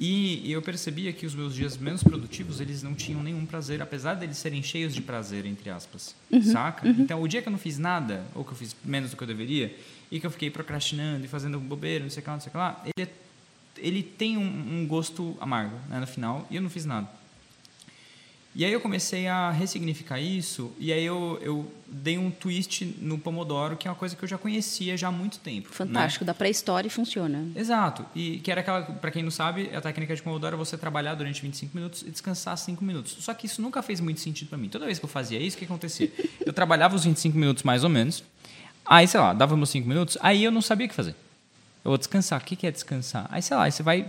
E eu percebia que os meus dias menos produtivos, eles não tinham nenhum prazer, apesar deles serem cheios de prazer, entre aspas. saca? Então, o dia que eu não fiz nada, ou que eu fiz menos do que eu deveria, e que eu fiquei procrastinando e fazendo bobeira, não sei o que lá, não sei o que lá, ele, é- ele tem um, um gosto amargo né, no final, e eu não fiz nada. E aí eu comecei a ressignificar isso, e aí eu, eu dei um twist no Pomodoro, que é uma coisa que eu já conhecia já há muito tempo. né? Fantástico, da pré-história e funciona. Exato. E que era aquela, para quem não sabe, a técnica de Pomodoro é você trabalhar durante 25 minutos e descansar 5 minutos. Só que isso nunca fez muito sentido para mim. Toda vez que eu fazia isso, o que acontecia? Eu trabalhava os 25 minutos mais ou menos. Aí, sei lá, dava meus 5 minutos, aí eu não sabia o que fazer. Eu vou descansar. O que é descansar? Aí, sei lá, aí você vai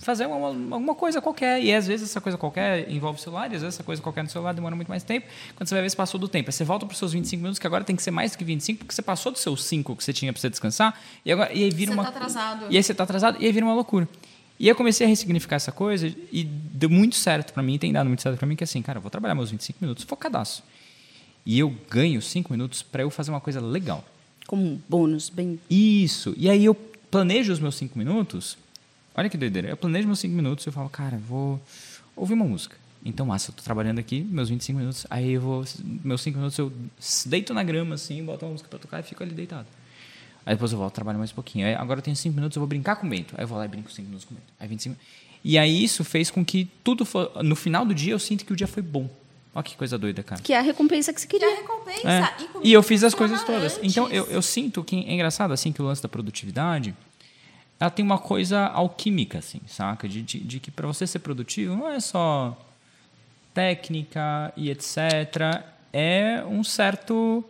fazer uma, alguma coisa qualquer. E às vezes essa coisa qualquer envolve o celular, e às vezes essa coisa qualquer no celular demora muito mais tempo. Quando você vai ver, você passou do tempo. Aí você volta para os seus 25 minutos, que agora tem que ser mais do que 25, porque você passou dos seus 5 que você tinha para você descansar. E, agora, e aí vira Você uma. tá atrasado. E aí você tá atrasado, e aí vira uma loucura. E eu comecei a ressignificar essa coisa e deu muito certo para mim, tem dado muito certo para mim, que é assim, cara, eu vou trabalhar meus 25 minutos focadaço. E eu ganho 5 minutos para eu fazer uma coisa legal. Como um bônus, bem. Isso. E aí eu planejo os meus 5 minutos. Olha que doideira. Eu planejo meus 5 minutos e eu falo, cara, vou ouvir uma música. Então, massa, eu tô trabalhando aqui, meus 25 minutos, aí eu vou. Meus 5 minutos eu deito na grama, assim, boto uma música pra tocar e fico ali deitado. Aí depois eu volto, trabalho mais um pouquinho. Aí agora eu tenho 5 minutos, eu vou brincar com o Bento. Aí eu vou lá e brinco 5 minutos com o Bento. Aí 25 E aí isso fez com que tudo for, No final do dia eu sinto que o dia foi bom. Olha que coisa doida, cara. Que é a recompensa que você Que é a queria. recompensa. É. E, E eu fiz as coisas todas. antes. Então, eu, eu sinto que é engraçado, assim, que o lance da produtividade, ela tem uma coisa alquímica, assim, saca? De, de, de que para você ser produtivo não é só técnica e etc. É um certo...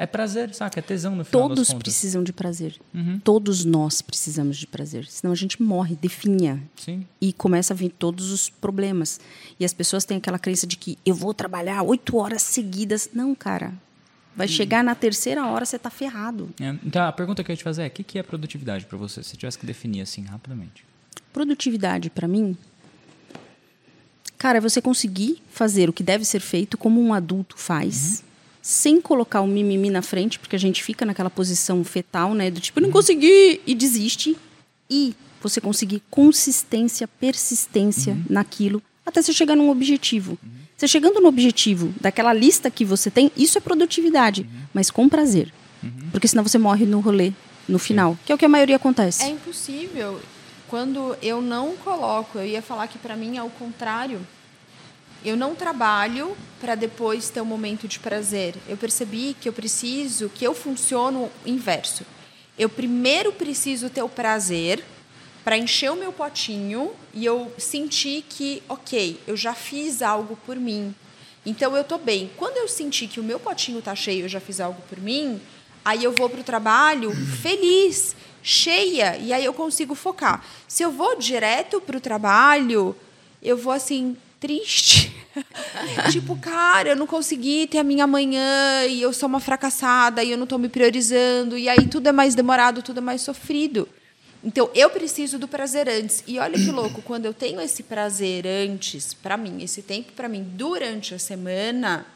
É prazer, saca? É tesão no final Todos precisam de prazer. Todos nós precisamos de prazer. Senão a gente morre, definha. Sim. E começa a vir todos os problemas. E as pessoas têm aquela crença de que eu vou trabalhar oito horas seguidas. Não, cara. Vai chegar na terceira hora, você tá ferrado. É, Então, a pergunta que eu ia te fazer é, o que é produtividade para você? Se tivesse que definir, assim, rapidamente. Produtividade, para mim, cara, é você conseguir fazer o que deve ser feito como um adulto faz, sem colocar o mimimi na frente, porque a gente fica naquela posição fetal, né? Do tipo, eu não consegui, e desiste. E você conseguir consistência, persistência naquilo, até você chegar num objetivo. Você chegando no objetivo daquela lista que você tem, isso é produtividade, mas com prazer. Porque senão você morre no rolê, no final, que é o que a maioria acontece. É impossível. Quando eu não coloco, eu ia falar que para mim é o contrário. Eu não trabalho para depois ter um momento de prazer. Eu percebi que eu preciso, que eu funciono inverso. Eu primeiro preciso ter o prazer para encher o meu potinho e eu sentir que, ok, eu já fiz algo por mim. Então eu tô bem. Quando eu sentir que o meu potinho tá cheio, eu já fiz algo por mim, aí eu vou pro trabalho feliz, cheia, e aí eu consigo focar. Se eu vou direto pro trabalho, eu vou assim triste. tipo, cara, eu não consegui ter a minha manhã e eu sou uma fracassada e eu não tô me priorizando e aí tudo é mais demorado, tudo é mais sofrido. Então, eu preciso do prazer antes. E olha que louco, quando eu tenho esse prazer antes, para mim, esse tempo para mim, durante a semana,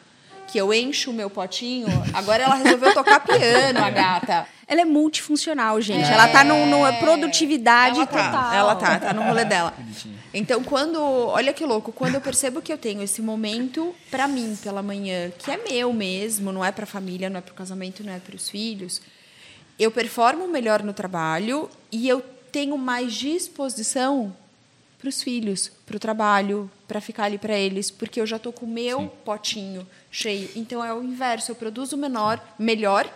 que eu encho o meu potinho, agora ela resolveu tocar piano, a gata. Ela é multifuncional, gente. Ela tá no, numa produtividade ela tá, total. Ela tá, tá no rolê dela. Então, quando. Olha que louco, quando eu percebo que eu tenho esse momento pra mim pela manhã, que é meu mesmo, não é pra família, não é pro casamento, não é pros filhos, eu performo melhor no trabalho e eu tenho mais disposição para os filhos, para o trabalho, para ficar ali para eles, porque eu já tô com o meu potinho cheio. Então é o inverso, eu produzo menor, melhor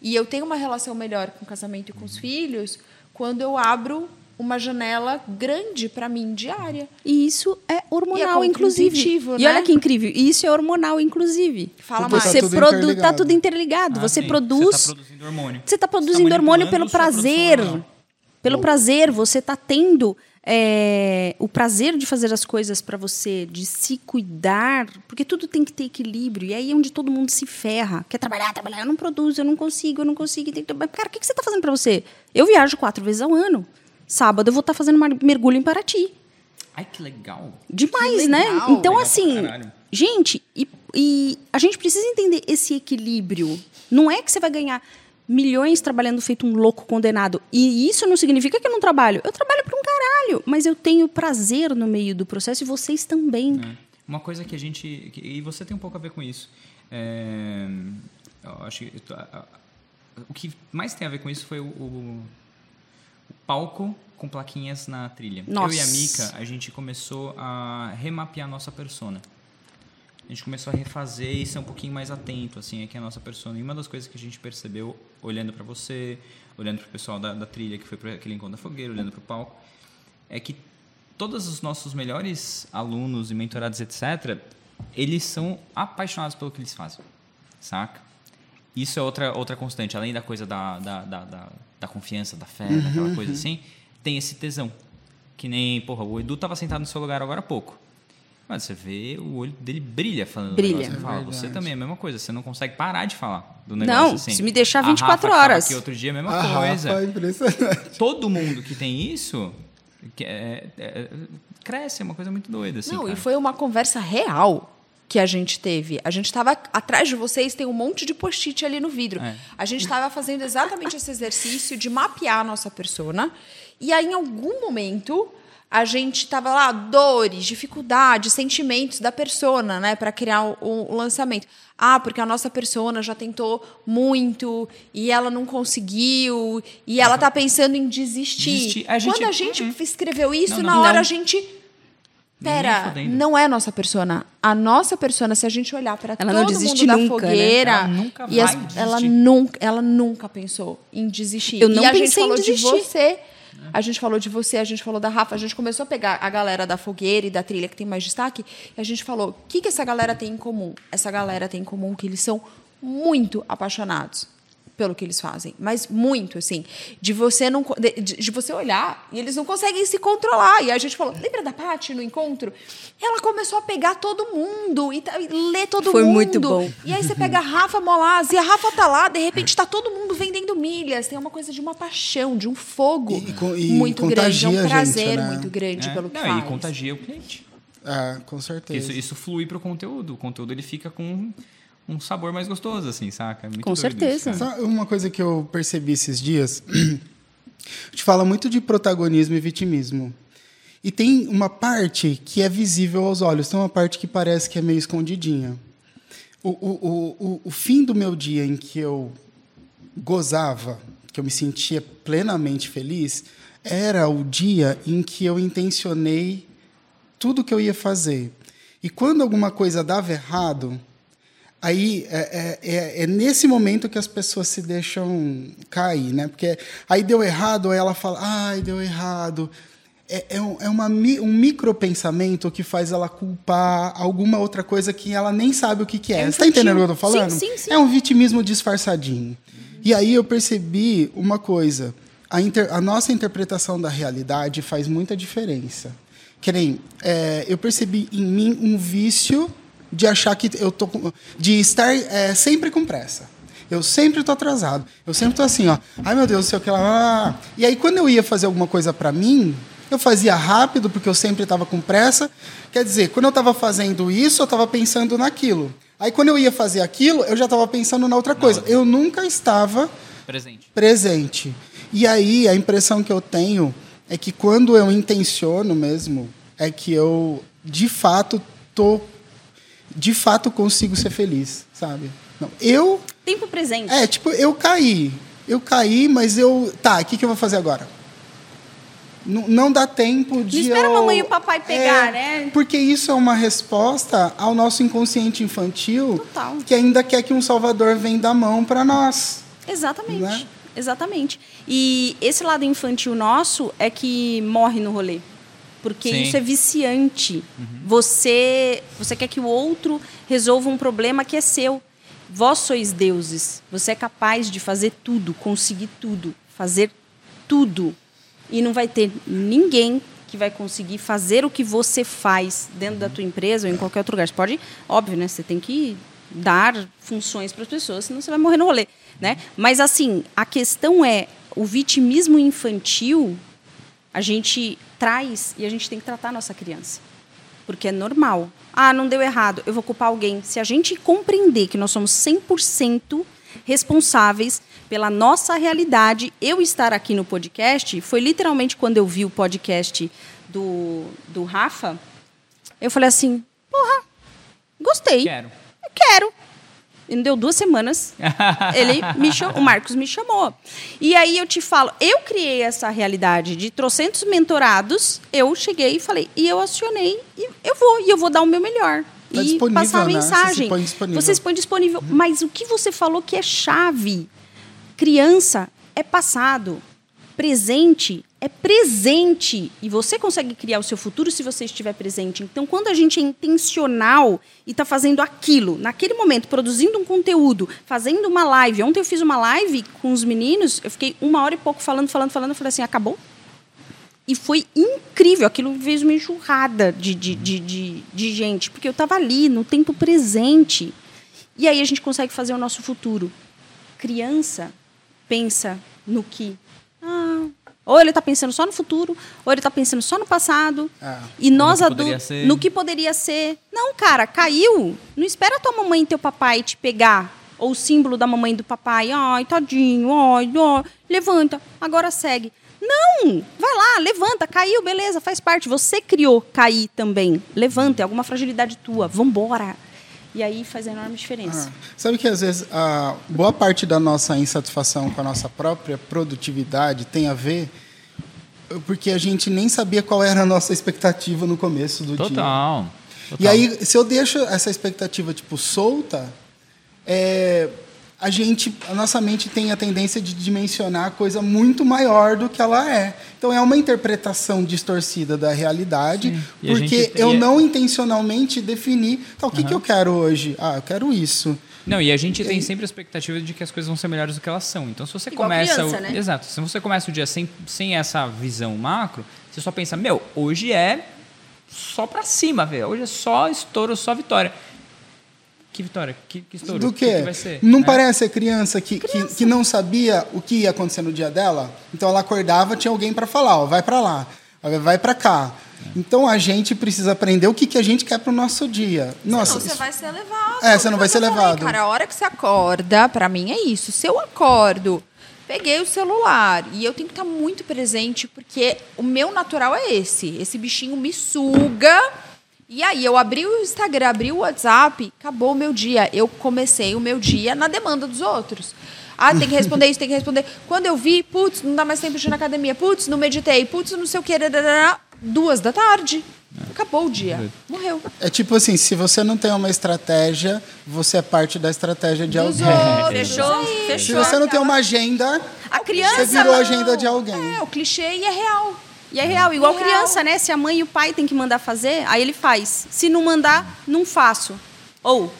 e eu tenho uma relação melhor com o casamento e com os filhos quando eu abro uma janela grande para mim diária. E isso é hormonal, E é inclusive. contributivo, E né? olha que incrível. Isso é hormonal, inclusive. Fala Porque mais. Você Tá tudo produ tá interligado. tudo interligado. Ah, você sim. produz. Você tá produzindo hormônio. Você está produzindo Você tá hormônio pelo prazer. Pelo prazer, você está tendo é, o prazer de fazer as coisas para você, de se cuidar, porque tudo tem que ter equilíbrio. E aí é onde todo mundo se ferra. Quer trabalhar, trabalhar, eu não produzo, eu não consigo, eu não consigo. Tem que... Cara, o que que você está fazendo para você? Eu viajo quatro vezes ao ano. Sábado eu vou estar fazendo um mergulho em Paraty. Ai, que legal. Demais, Que né? legal. Então, Legal assim, gente, e, e a gente precisa entender esse equilíbrio. Não é que você vai ganhar milhões trabalhando feito um louco condenado. E isso não significa que eu não trabalho. Eu trabalho para um caralho, mas eu tenho prazer no meio do processo e vocês também. É. Uma coisa que a gente. que- e você tem um pouco a ver com isso. É, eu acho que. O que mais tem a ver com isso foi o, o- o palco com plaquinhas na trilha. Nossa. Eu e a Mika, a gente começou a remapear a nossa persona. A gente começou a refazer e ser um pouquinho mais atento, assim, aqui a nossa persona. E uma das coisas que a gente percebeu, olhando para você, olhando para o pessoal da, da trilha que foi para aquele encontro da fogueira, olhando para o palco, é que todos os nossos melhores alunos e mentorados, etc., eles são apaixonados pelo que eles fazem, saca? Isso é outra, outra constante, além da coisa da, da, da, da, da confiança, da fé, daquela coisa assim, tem esse tesão. Que nem, porra, o Edu estava sentado no seu lugar agora há pouco. Mas você vê, o olho dele brilha falando Brilha. do negócio. Ele fala, É você também é a mesma coisa, você não consegue parar de falar do negócio Não, assim. se me deixar A 24 Rafa que tava horas. Aqui outro dia, a mesma A coisa Rafa é impressionante. todo mundo que tem isso que é- é- cresce, é uma coisa muito doida. Assim, Não, cara. e foi uma conversa real que a gente teve. A gente estava atrás de vocês, tem um monte de post-it ali no vidro. É. A gente estava fazendo exatamente esse exercício de mapear a nossa persona. E aí, em algum momento, a gente estava lá, dores, dificuldades, sentimentos da persona, né, para criar o, o lançamento. Ah, porque a nossa persona já tentou muito e ela não conseguiu e ela tá pensando em desistir. Desistir. A gente- Quando a gente Uhum. escreveu isso, Não, na não. hora Não. a gente Pera, não é nossa persona. A nossa persona, se a gente olhar para Ela todo não desiste mundo da nunca, né? fogueira, Ela nunca e vai as- desistir. ela nunca, ela nunca pensou em desistir. Eu não e a gente pensei em falou de desistir. você. A gente falou de você, a gente falou da Rafa, a gente começou a pegar a galera da fogueira e da trilha que tem mais destaque, e a gente falou: o que, que essa galera tem em comum? Essa galera tem em comum que eles são muito apaixonados pelo que eles fazem, mas muito assim, de você não de, de- você olhar e eles não conseguem se controlar. E a gente falou, lembra da Paty no encontro? Ela começou a pegar todo mundo e, tá- e ler todo Foi mundo. muito bom. E aí você pega a Rafa Molaz e a Rafa tá lá, de repente tá todo mundo vendendo milhas. Tem uma coisa de uma paixão, de um fogo E- e e muito grande, é um a gente, prazer né? muito grande É. pelo que Não, faz. E contagia o cliente. É, com certeza. Isso, isso flui pro conteúdo. O conteúdo ele fica com um sabor mais gostoso, assim, saca? É muito Com certeza. isso. Sabe uma coisa que eu percebi esses dias? A gente fala muito de protagonismo e vitimismo. E tem uma parte que é visível aos olhos, tem uma parte que parece que é meio escondidinha. O, o, o, o, o fim do meu dia em que eu gozava, que eu me sentia plenamente feliz, era o dia em que eu intencionei tudo que eu ia fazer. E quando alguma coisa dava errado, aí é, é, é- é nesse momento que as pessoas se deixam cair, né? Porque aí deu errado, aí ela fala, ai, deu errado. É, é, um, é uma, um micropensamento que faz ela culpar alguma outra coisa que ela nem sabe o que, que é. É Você está entendendo o que eu tô falando? Sim, sim, sim. É um vitimismo disfarçadinho. E aí eu percebi uma coisa. A, inter- a nossa interpretação da realidade faz muita diferença. Que nem, é, eu percebi em mim um vício de achar que eu tô com, de estar é, sempre com pressa. Eu sempre estou atrasado. Eu sempre estou assim, ó. Ai meu Deus, sei o que lá. E aí quando eu ia fazer alguma coisa para mim, eu fazia rápido porque eu sempre estava com pressa. Quer dizer, quando eu estava fazendo isso, eu estava pensando naquilo. Aí quando eu ia fazer aquilo, eu já estava pensando na outra coisa. Eu nunca estava Presente. presente. E aí a impressão que eu tenho é que quando eu intenciono mesmo, é que eu de fato tô de fato consigo ser feliz, sabe? Não, eu Tempo presente. é, tipo, eu caí. Eu caí, mas eu. Tá, o que, que eu vou fazer agora? Não, não dá tempo de. espera a eu- mamãe e o papai pegar, É, né? Porque isso é uma resposta ao nosso inconsciente infantil Total. que ainda quer que um salvador venha da mão para nós. Exatamente. Né? Exatamente. E esse lado infantil nosso é que morre no rolê. Porque Sim. isso é viciante. Você, você quer que o outro resolva um problema que é seu. Vós sois deuses. Você é capaz de fazer tudo, conseguir tudo, fazer tudo. E não vai ter ninguém que vai conseguir fazer o que você faz dentro da tua empresa ou em qualquer outro lugar. Você pode, óbvio, né? Você tem que dar funções para as pessoas, senão você vai morrer no rolê, né? Mas assim, a questão é o vitimismo infantil a gente traz e a gente tem que tratar a nossa criança. Porque é normal. Ah, não deu errado, eu vou culpar alguém. Se a gente compreender que nós somos 100% responsáveis pela nossa realidade, eu estar aqui no podcast, foi literalmente quando eu vi o podcast do, do Rafa, eu falei assim, porra, gostei. Quero. Eu quero. E não deu duas semanas. ele me chamou, o Marcos me chamou. E aí eu te falo, eu criei essa realidade de trocentos mentorados, eu cheguei e falei, e eu acionei, e eu vou, e eu vou dar o meu melhor. Tá e passar a né? Você se mensagem. Você se põe disponível. Mas o que você falou que é chave? Criança é passado. Presente é presente. E você consegue criar o seu futuro se você estiver presente. Então, quando a gente é intencional e está fazendo aquilo, naquele momento, produzindo um conteúdo, fazendo uma live. Ontem eu fiz uma live com os meninos, eu fiquei uma hora e pouco falando, falando, falando. Eu falei assim: acabou? E foi incrível. Aquilo fez uma enxurrada de, de, de, de, de gente, porque eu estava ali, no tempo presente. E aí a gente consegue fazer o nosso futuro. Criança pensa no que. Ah, ou ele está pensando só no futuro, ou ele está pensando só no passado. É. E nós adultos. No que poderia ser. Não, cara, caiu. Não espera tua mamãe e teu papai te pegar. Ou o símbolo da mamãe e do papai. Ai, tadinho, ai, ai. Levanta, agora segue. Não! Vai lá, levanta, caiu, beleza, faz parte. Você criou cair também. Levanta, é alguma fragilidade tua. Vambora. E aí faz enorme diferença. Ah, sabe que às vezes a boa parte da nossa insatisfação com a nossa própria produtividade tem a ver porque a gente nem sabia qual era a nossa expectativa no começo do dia. Total. E Total. aí, se eu deixo essa expectativa tipo solta, é, a gente, a nossa mente tem a tendência de dimensionar a coisa muito maior do que ela é. Então é uma interpretação distorcida da realidade, Sim. Porque gente- eu é- não intencionalmente defini, tá, o que, que eu quero hoje? Ah, eu quero isso. Não, e a gente tem E- sempre a expectativa de que as coisas vão ser melhores do que elas são. Então, se você Igual começa. criança, o... né? Exato. Se você começa o dia sem, sem essa visão macro, você só pensa, meu, hoje é só pra cima, velho. Hoje é só estouro, só vitória. Que vitória? Que, que estouro? Do O que, quê? que vai ser? Não né? parece a criança que, Que, que não sabia o que ia acontecer no dia dela? Então ela acordava, tinha alguém para falar, ó, vai para lá, vai para cá. Então a gente precisa aprender o que, que a gente quer para o nosso dia. Nossa, Senão você isso- vai ser levado. É, você não vai ser falei, levado. Cara, a hora que você acorda, pra mim é isso. Se eu acordo, peguei o celular e eu tenho que estar muito presente, porque o meu natural é esse. Esse bichinho me suga. E aí, eu abri o Instagram, abri o WhatsApp, acabou o meu dia. Eu comecei o meu dia na demanda dos outros. Ah, tem que responder isso, tem que responder. Quando eu vi, putz, não dá mais tempo de ir na academia, putz, não meditei, putz, não sei o que, duas da tarde. Acabou o dia. Morreu. é tipo assim, se você não tem uma estratégia, você é parte da estratégia de Dos alguém. outros. Fechou? é isso. Se Fechou. você não tem uma agenda, A criança. você virou a não. agenda de alguém. É, o clichê e é real. E é real, igual É real. criança, né? Se a mãe e o pai têm que mandar fazer, aí ele faz. Se não mandar, não faço. Ou,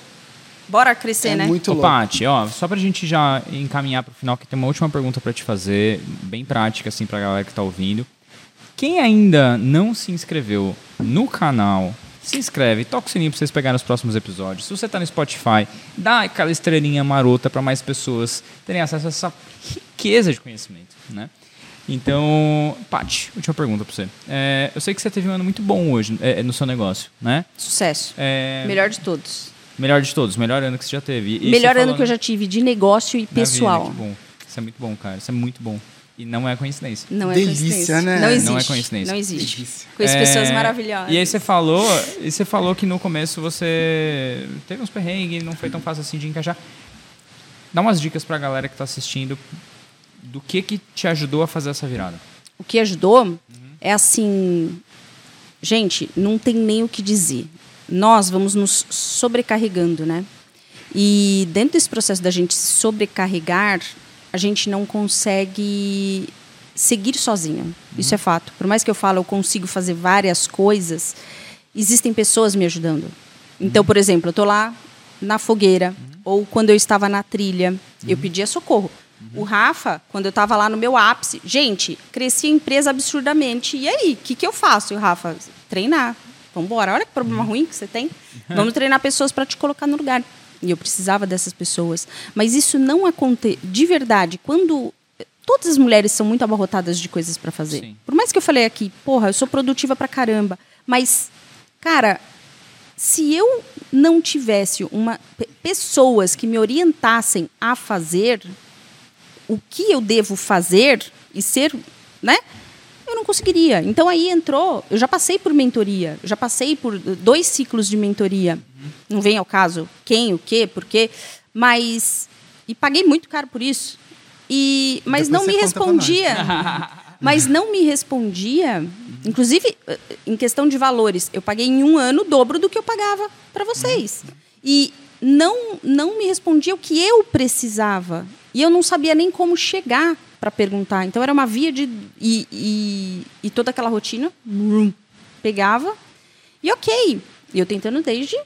bora crescer, É né? muito Ô. Paty, ó, só pra gente já encaminhar pro final, que tem uma última pergunta pra te fazer, bem prática, assim, pra galera que tá ouvindo. Quem ainda não se inscreveu no canal, se inscreve, toca o sininho pra vocês pegarem os próximos episódios. Se você tá no Spotify, dá aquela estrelinha marota pra mais pessoas terem acesso a essa riqueza de conhecimento, né? Então, Paty, última pergunta pra você. É, eu sei que você teve um ano muito bom hoje é, no seu negócio, né? Sucesso. É, Melhor de todos. Melhor de todos, melhor ano que você já teve. E Melhor ano que eu já tive de negócio e vida, pessoal. que bom. Isso é muito bom, cara. Isso é muito bom. E não é coincidência. Não é Delícia, coincidência. né? Não Não é existe. coincidência. Não existe. Delícia. Conheço É, pessoas maravilhosas. E aí você falou, e você falou que no começo você teve uns perrengues, não foi tão fácil assim de encaixar. Dá umas dicas pra galera que tá assistindo do que que te ajudou a fazer essa virada. O que ajudou é assim. Gente, não tem nem o que dizer. Nós vamos nos sobrecarregando, né? E dentro desse processo da gente se sobrecarregar, a gente não consegue seguir sozinha. Isso é fato. Por mais que eu fale, eu consigo fazer várias coisas, existem pessoas me ajudando. Então, por exemplo, eu estou lá na fogueira, ou quando eu estava na trilha, eu pedia socorro. O Rafa, quando eu estava lá no meu ápice, gente, cresci a empresa absurdamente. E aí, o que, que eu faço? E o Rafa, treinar. Vamos embora. Olha que problema ruim que você tem. Vamos treinar pessoas para te colocar no lugar. E eu precisava dessas pessoas. Mas isso não acontece. De verdade, quando. Todas as mulheres são muito abarrotadas de coisas para fazer. Sim. Por mais que eu falei aqui, porra, eu sou produtiva pra caramba. Mas, cara, se eu não tivesse uma pe- pessoas que me orientassem a fazer o que eu devo fazer e ser, né? Eu não conseguiria. Então aí entrou, eu já passei por mentoria, já passei por dois ciclos de mentoria. Não vem ao caso quem, o quê, por quê, mas e paguei muito caro por isso. E mas Depois não me respondia. mas não me respondia. Inclusive, em questão de valores, eu paguei em um ano o dobro do que eu pagava para vocês. E não, não me respondia o que eu precisava. E eu não sabia nem como chegar para perguntar. Então, era uma via de. E, e, e toda aquela rotina, pegava. E ok. Eu tentando desde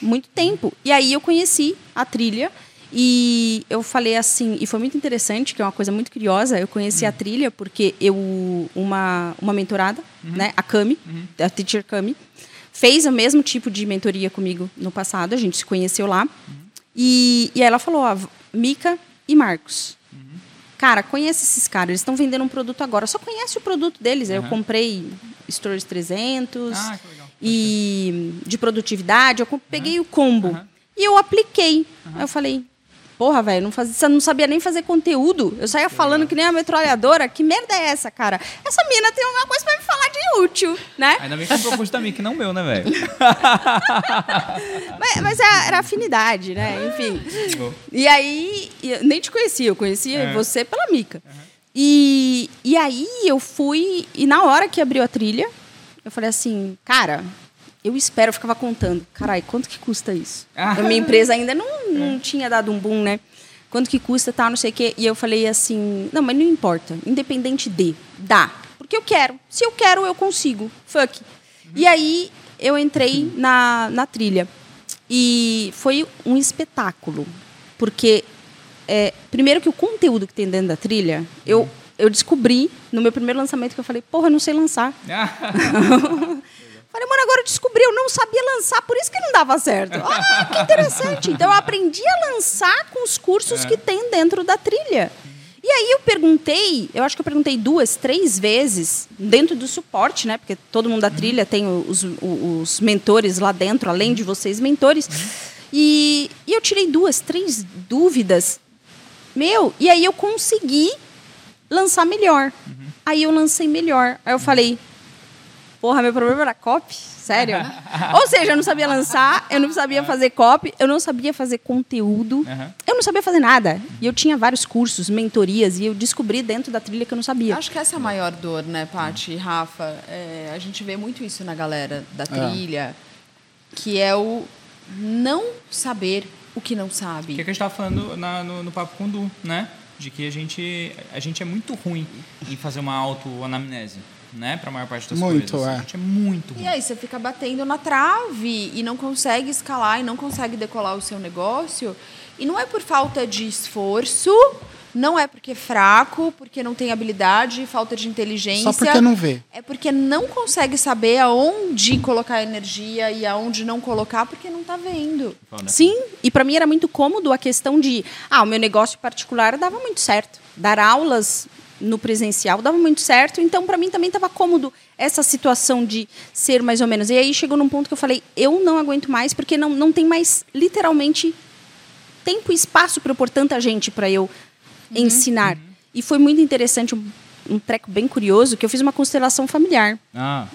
muito tempo. E aí eu conheci a trilha. E eu falei assim, e foi muito interessante, que é uma coisa muito curiosa, eu conheci a trilha porque eu uma uma mentorada, né, a Cami, a teacher Cami, fez o mesmo tipo de mentoria comigo no passado, a gente se conheceu lá. E, e aí ela falou, ó, Mica e Marcos. Cara, conhece esses caras, eles estão vendendo um produto agora, só conhece o produto deles. Aí eu comprei Stories 300 Ah, e de produtividade, eu peguei o combo. E eu apliquei. Aí eu falei, porra, velho, não, fazia- não sabia nem fazer conteúdo. Eu saía falando que nem a metralhadora. Que merda é essa, cara? Essa mina tem alguma coisa pra me falar de útil, né? Ainda bem que comprou curso da Mickey, não meu, né, velho? Mas, mas era, era afinidade, né? Enfim. E aí, eu nem te conhecia, eu conhecia É. você pela Mica. E, e aí eu fui, e na hora que abriu a trilha, eu falei assim, cara, eu espero, eu ficava contando, carai, quanto que custa isso? Ah. A minha empresa ainda não, não tinha dado um boom, né? Quanto que custa, tal, não sei o quê. E eu falei assim, não, mas não importa, independente de, dá. Porque eu quero. Se eu quero, eu consigo. Fuck. E aí eu entrei na, na trilha. E foi um espetáculo. Porque, é, primeiro que o conteúdo que tem dentro da trilha, eu, eu descobri no meu primeiro lançamento que eu falei, porra, eu não sei lançar. Falei, mano, agora eu descobri, eu não sabia lançar, por isso que não dava certo. Ah, que interessante. Então eu aprendi a lançar com os cursos que tem dentro da trilha. E aí eu perguntei, eu acho que eu perguntei duas, três vezes, dentro do suporte, né? Porque todo mundo da trilha tem os, os mentores lá dentro, além de vocês, mentores. E, e eu tirei duas, três dúvidas. Meu, e aí eu consegui lançar melhor. Aí eu lancei melhor. Aí eu falei, Porra, meu problema era copy? Sério? Ou seja, eu não sabia lançar, eu não sabia fazer copy, eu não sabia fazer conteúdo, Aham. eu não sabia fazer nada. E eu tinha vários cursos, mentorias, e eu descobri dentro da trilha que eu não sabia. Acho que essa é a maior dor, né, Paty e Rafa? É, a gente vê muito isso na galera da trilha, que é o não saber o que não O que, sabe. que a gente tava falando na- no, no Papo com o Du, né? De que a gente, a gente é muito ruim em fazer uma autoanamnese, né? Pra maior parte das Muito, coisas. é. A gente é muito ruim. E aí você fica batendo na trave e não consegue escalar e não consegue decolar o seu negócio. E não é por falta de esforço, não é porque é fraco, porque não tem habilidade, falta de inteligência. Só porque não vê. É porque não consegue saber aonde colocar energia e aonde não colocar porque não está vendo. Foda. Sim, e para mim era muito cômodo a questão de, ah, o meu negócio particular dava muito certo. Dar aulas no presencial, dava muito certo. Então, para mim também estava cômodo essa situação de ser mais ou menos. E aí chegou num ponto que eu falei, eu não aguento mais, porque não, não tem mais, literalmente, tempo e espaço para eu pôr tanta gente para eu ensinar. E foi muito interessante, um, um treco bem curioso, que eu fiz uma constelação familiar Ah,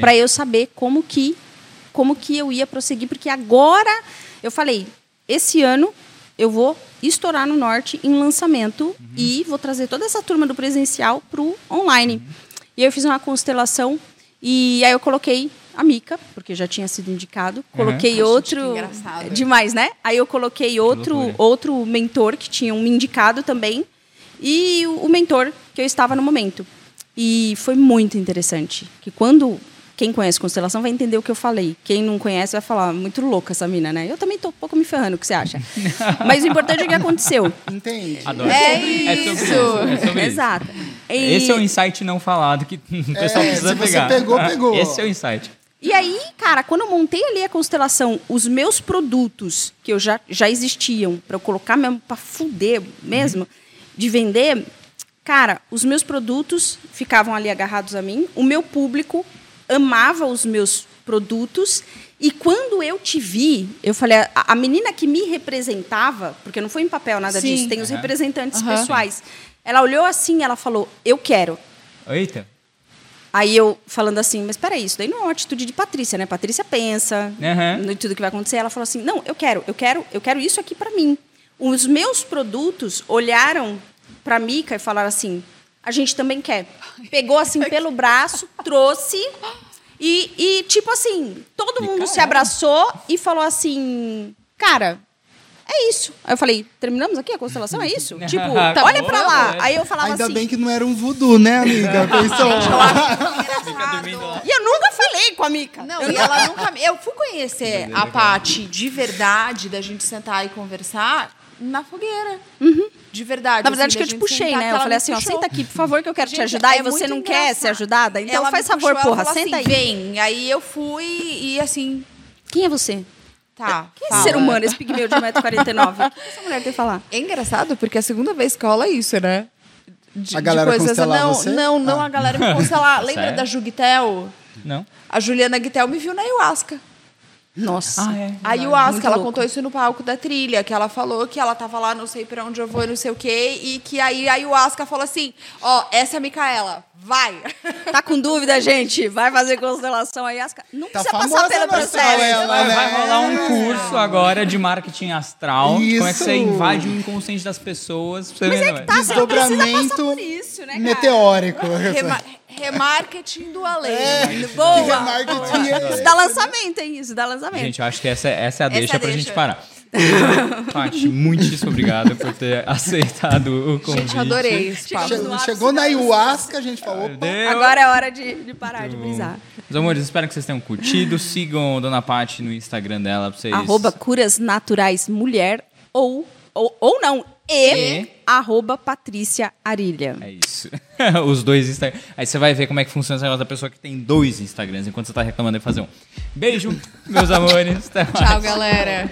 para eu saber como que como que eu ia prosseguir, porque agora eu falei, esse ano eu vou estourar no norte em lançamento e vou trazer toda essa turma do presencial pro online. E aí eu fiz uma constelação e aí eu coloquei a Mica, porque já tinha sido indicado, coloquei Gente, outro é demais, né? Aí eu coloquei outro outro mentor que tinha me indicado também e o, o mentor que eu estava no momento. E foi muito interessante, que quando quem conhece constelação vai entender o que eu falei. Quem não conhece vai falar, muito louca essa mina, né? Eu também tô um pouco me ferrando, o que você acha? Mas o importante é o que aconteceu. Entende? Adoro. É sobre isso. É sobre isso. Exato. E- Esse é o insight não falado que o pessoal É, precisa se você pegar. pegou, pegou. Esse é o insight. E aí, cara, quando eu montei ali a constelação, os meus produtos que eu já, já existiam para eu colocar mesmo para fuder mesmo de vender, cara, os meus produtos ficavam ali agarrados a mim, o meu público amava os meus produtos e quando eu te vi, eu falei, a, a menina que me representava, porque não foi em papel nada Sim. disso, tem os representantes Aham. pessoais. Ela olhou assim, ela falou: "Eu quero". Eita. Aí eu falando assim, mas peraí, isso daí não é uma atitude de Patrícia, né? Patrícia pensa Aham. no tudo que vai acontecer. Ela falou assim, não, eu quero, eu quero, eu quero isso aqui para mim. Os meus produtos olharam para Mica e falaram assim, a gente também quer. Pegou assim pelo braço, trouxe e, e tipo assim, todo mundo se abraçou e falou assim, cara, é isso. Aí eu falei, terminamos aqui a constelação, é isso? tipo, Tá olha bom, para lá. Aí eu falava Ainda assim, bem que não era um voodoo, né, amiga? Pensou? e eu nunca falei com a Mica. Não, e ela nunca. Eu fui conhecer a Paty de verdade, da gente sentar e conversar, na fogueira. De verdade. Na verdade, assim, que eu te puxei, sentar, né? Eu ela falei assim, ó, senta aqui, por favor, que eu quero te Gente, ajudar. é e você não quer ser engraçado. ajudada? Então Ela faz favor, puxou, porra, falou senta assim, aí. Vem. Aí eu fui e assim. Quem é você? Tá. Quem é fala. esse ser humano, esse pigmeu de 1,49m? O que essa mulher tem que falar? É engraçado porque é a segunda vez que rola isso, né? De, A galera de coisas. Não, você? não, não, Ah. a galera me constelar. Lembra Sério? da Juguitel? Não? A Juliana Guitel me viu na ayahuasca. Nossa. Ah, é. A ayahuasca, Muito ela louco. contou isso no palco da trilha, que ela falou que ela tava lá, não sei pra onde eu vou, e não sei o quê, e que aí a ayahuasca falou assim: ó, essa é a Micaela, vai. Tá com dúvida, gente? Vai fazer constelação aí. Não Tá precisa passar pelo processo. Vai, né? vai rolar um curso agora de marketing astral. de Como é que você Isso. invade o inconsciente das pessoas. você Mas é né, que tá, você não precisa passar Desdobramento por isso, né, cara? meteórico. Rema- remarketing do além. Boa. Remarketing é- Isso dá lançamento, hein? Isso dá lançamento. Gente, eu acho que essa, essa é a deixa Essa é a pra deixa. gente parar. Paty, muitíssimo obrigado por ter aceitado o convite. Gente, adorei esse papo. Chegamos no Che- ápice Chegou na ayahuasca, a gente falou, opa, Deu. Agora é hora de, de parar de brisar. Meus amores, espero que vocês tenham curtido. Sigam a Dona Paty no Instagram dela pra vocês. Arroba Curas Naturais Mulher ou, ou, ou não, e, E? arroba Patrícia Arilha. É isso. Os dois Instagrams. Aí você vai ver como é que funciona esse negócio da pessoa que tem dois Instagrams, enquanto você tá reclamando de fazer um. Beijo, meus amores. Até mais. Tchau, galera.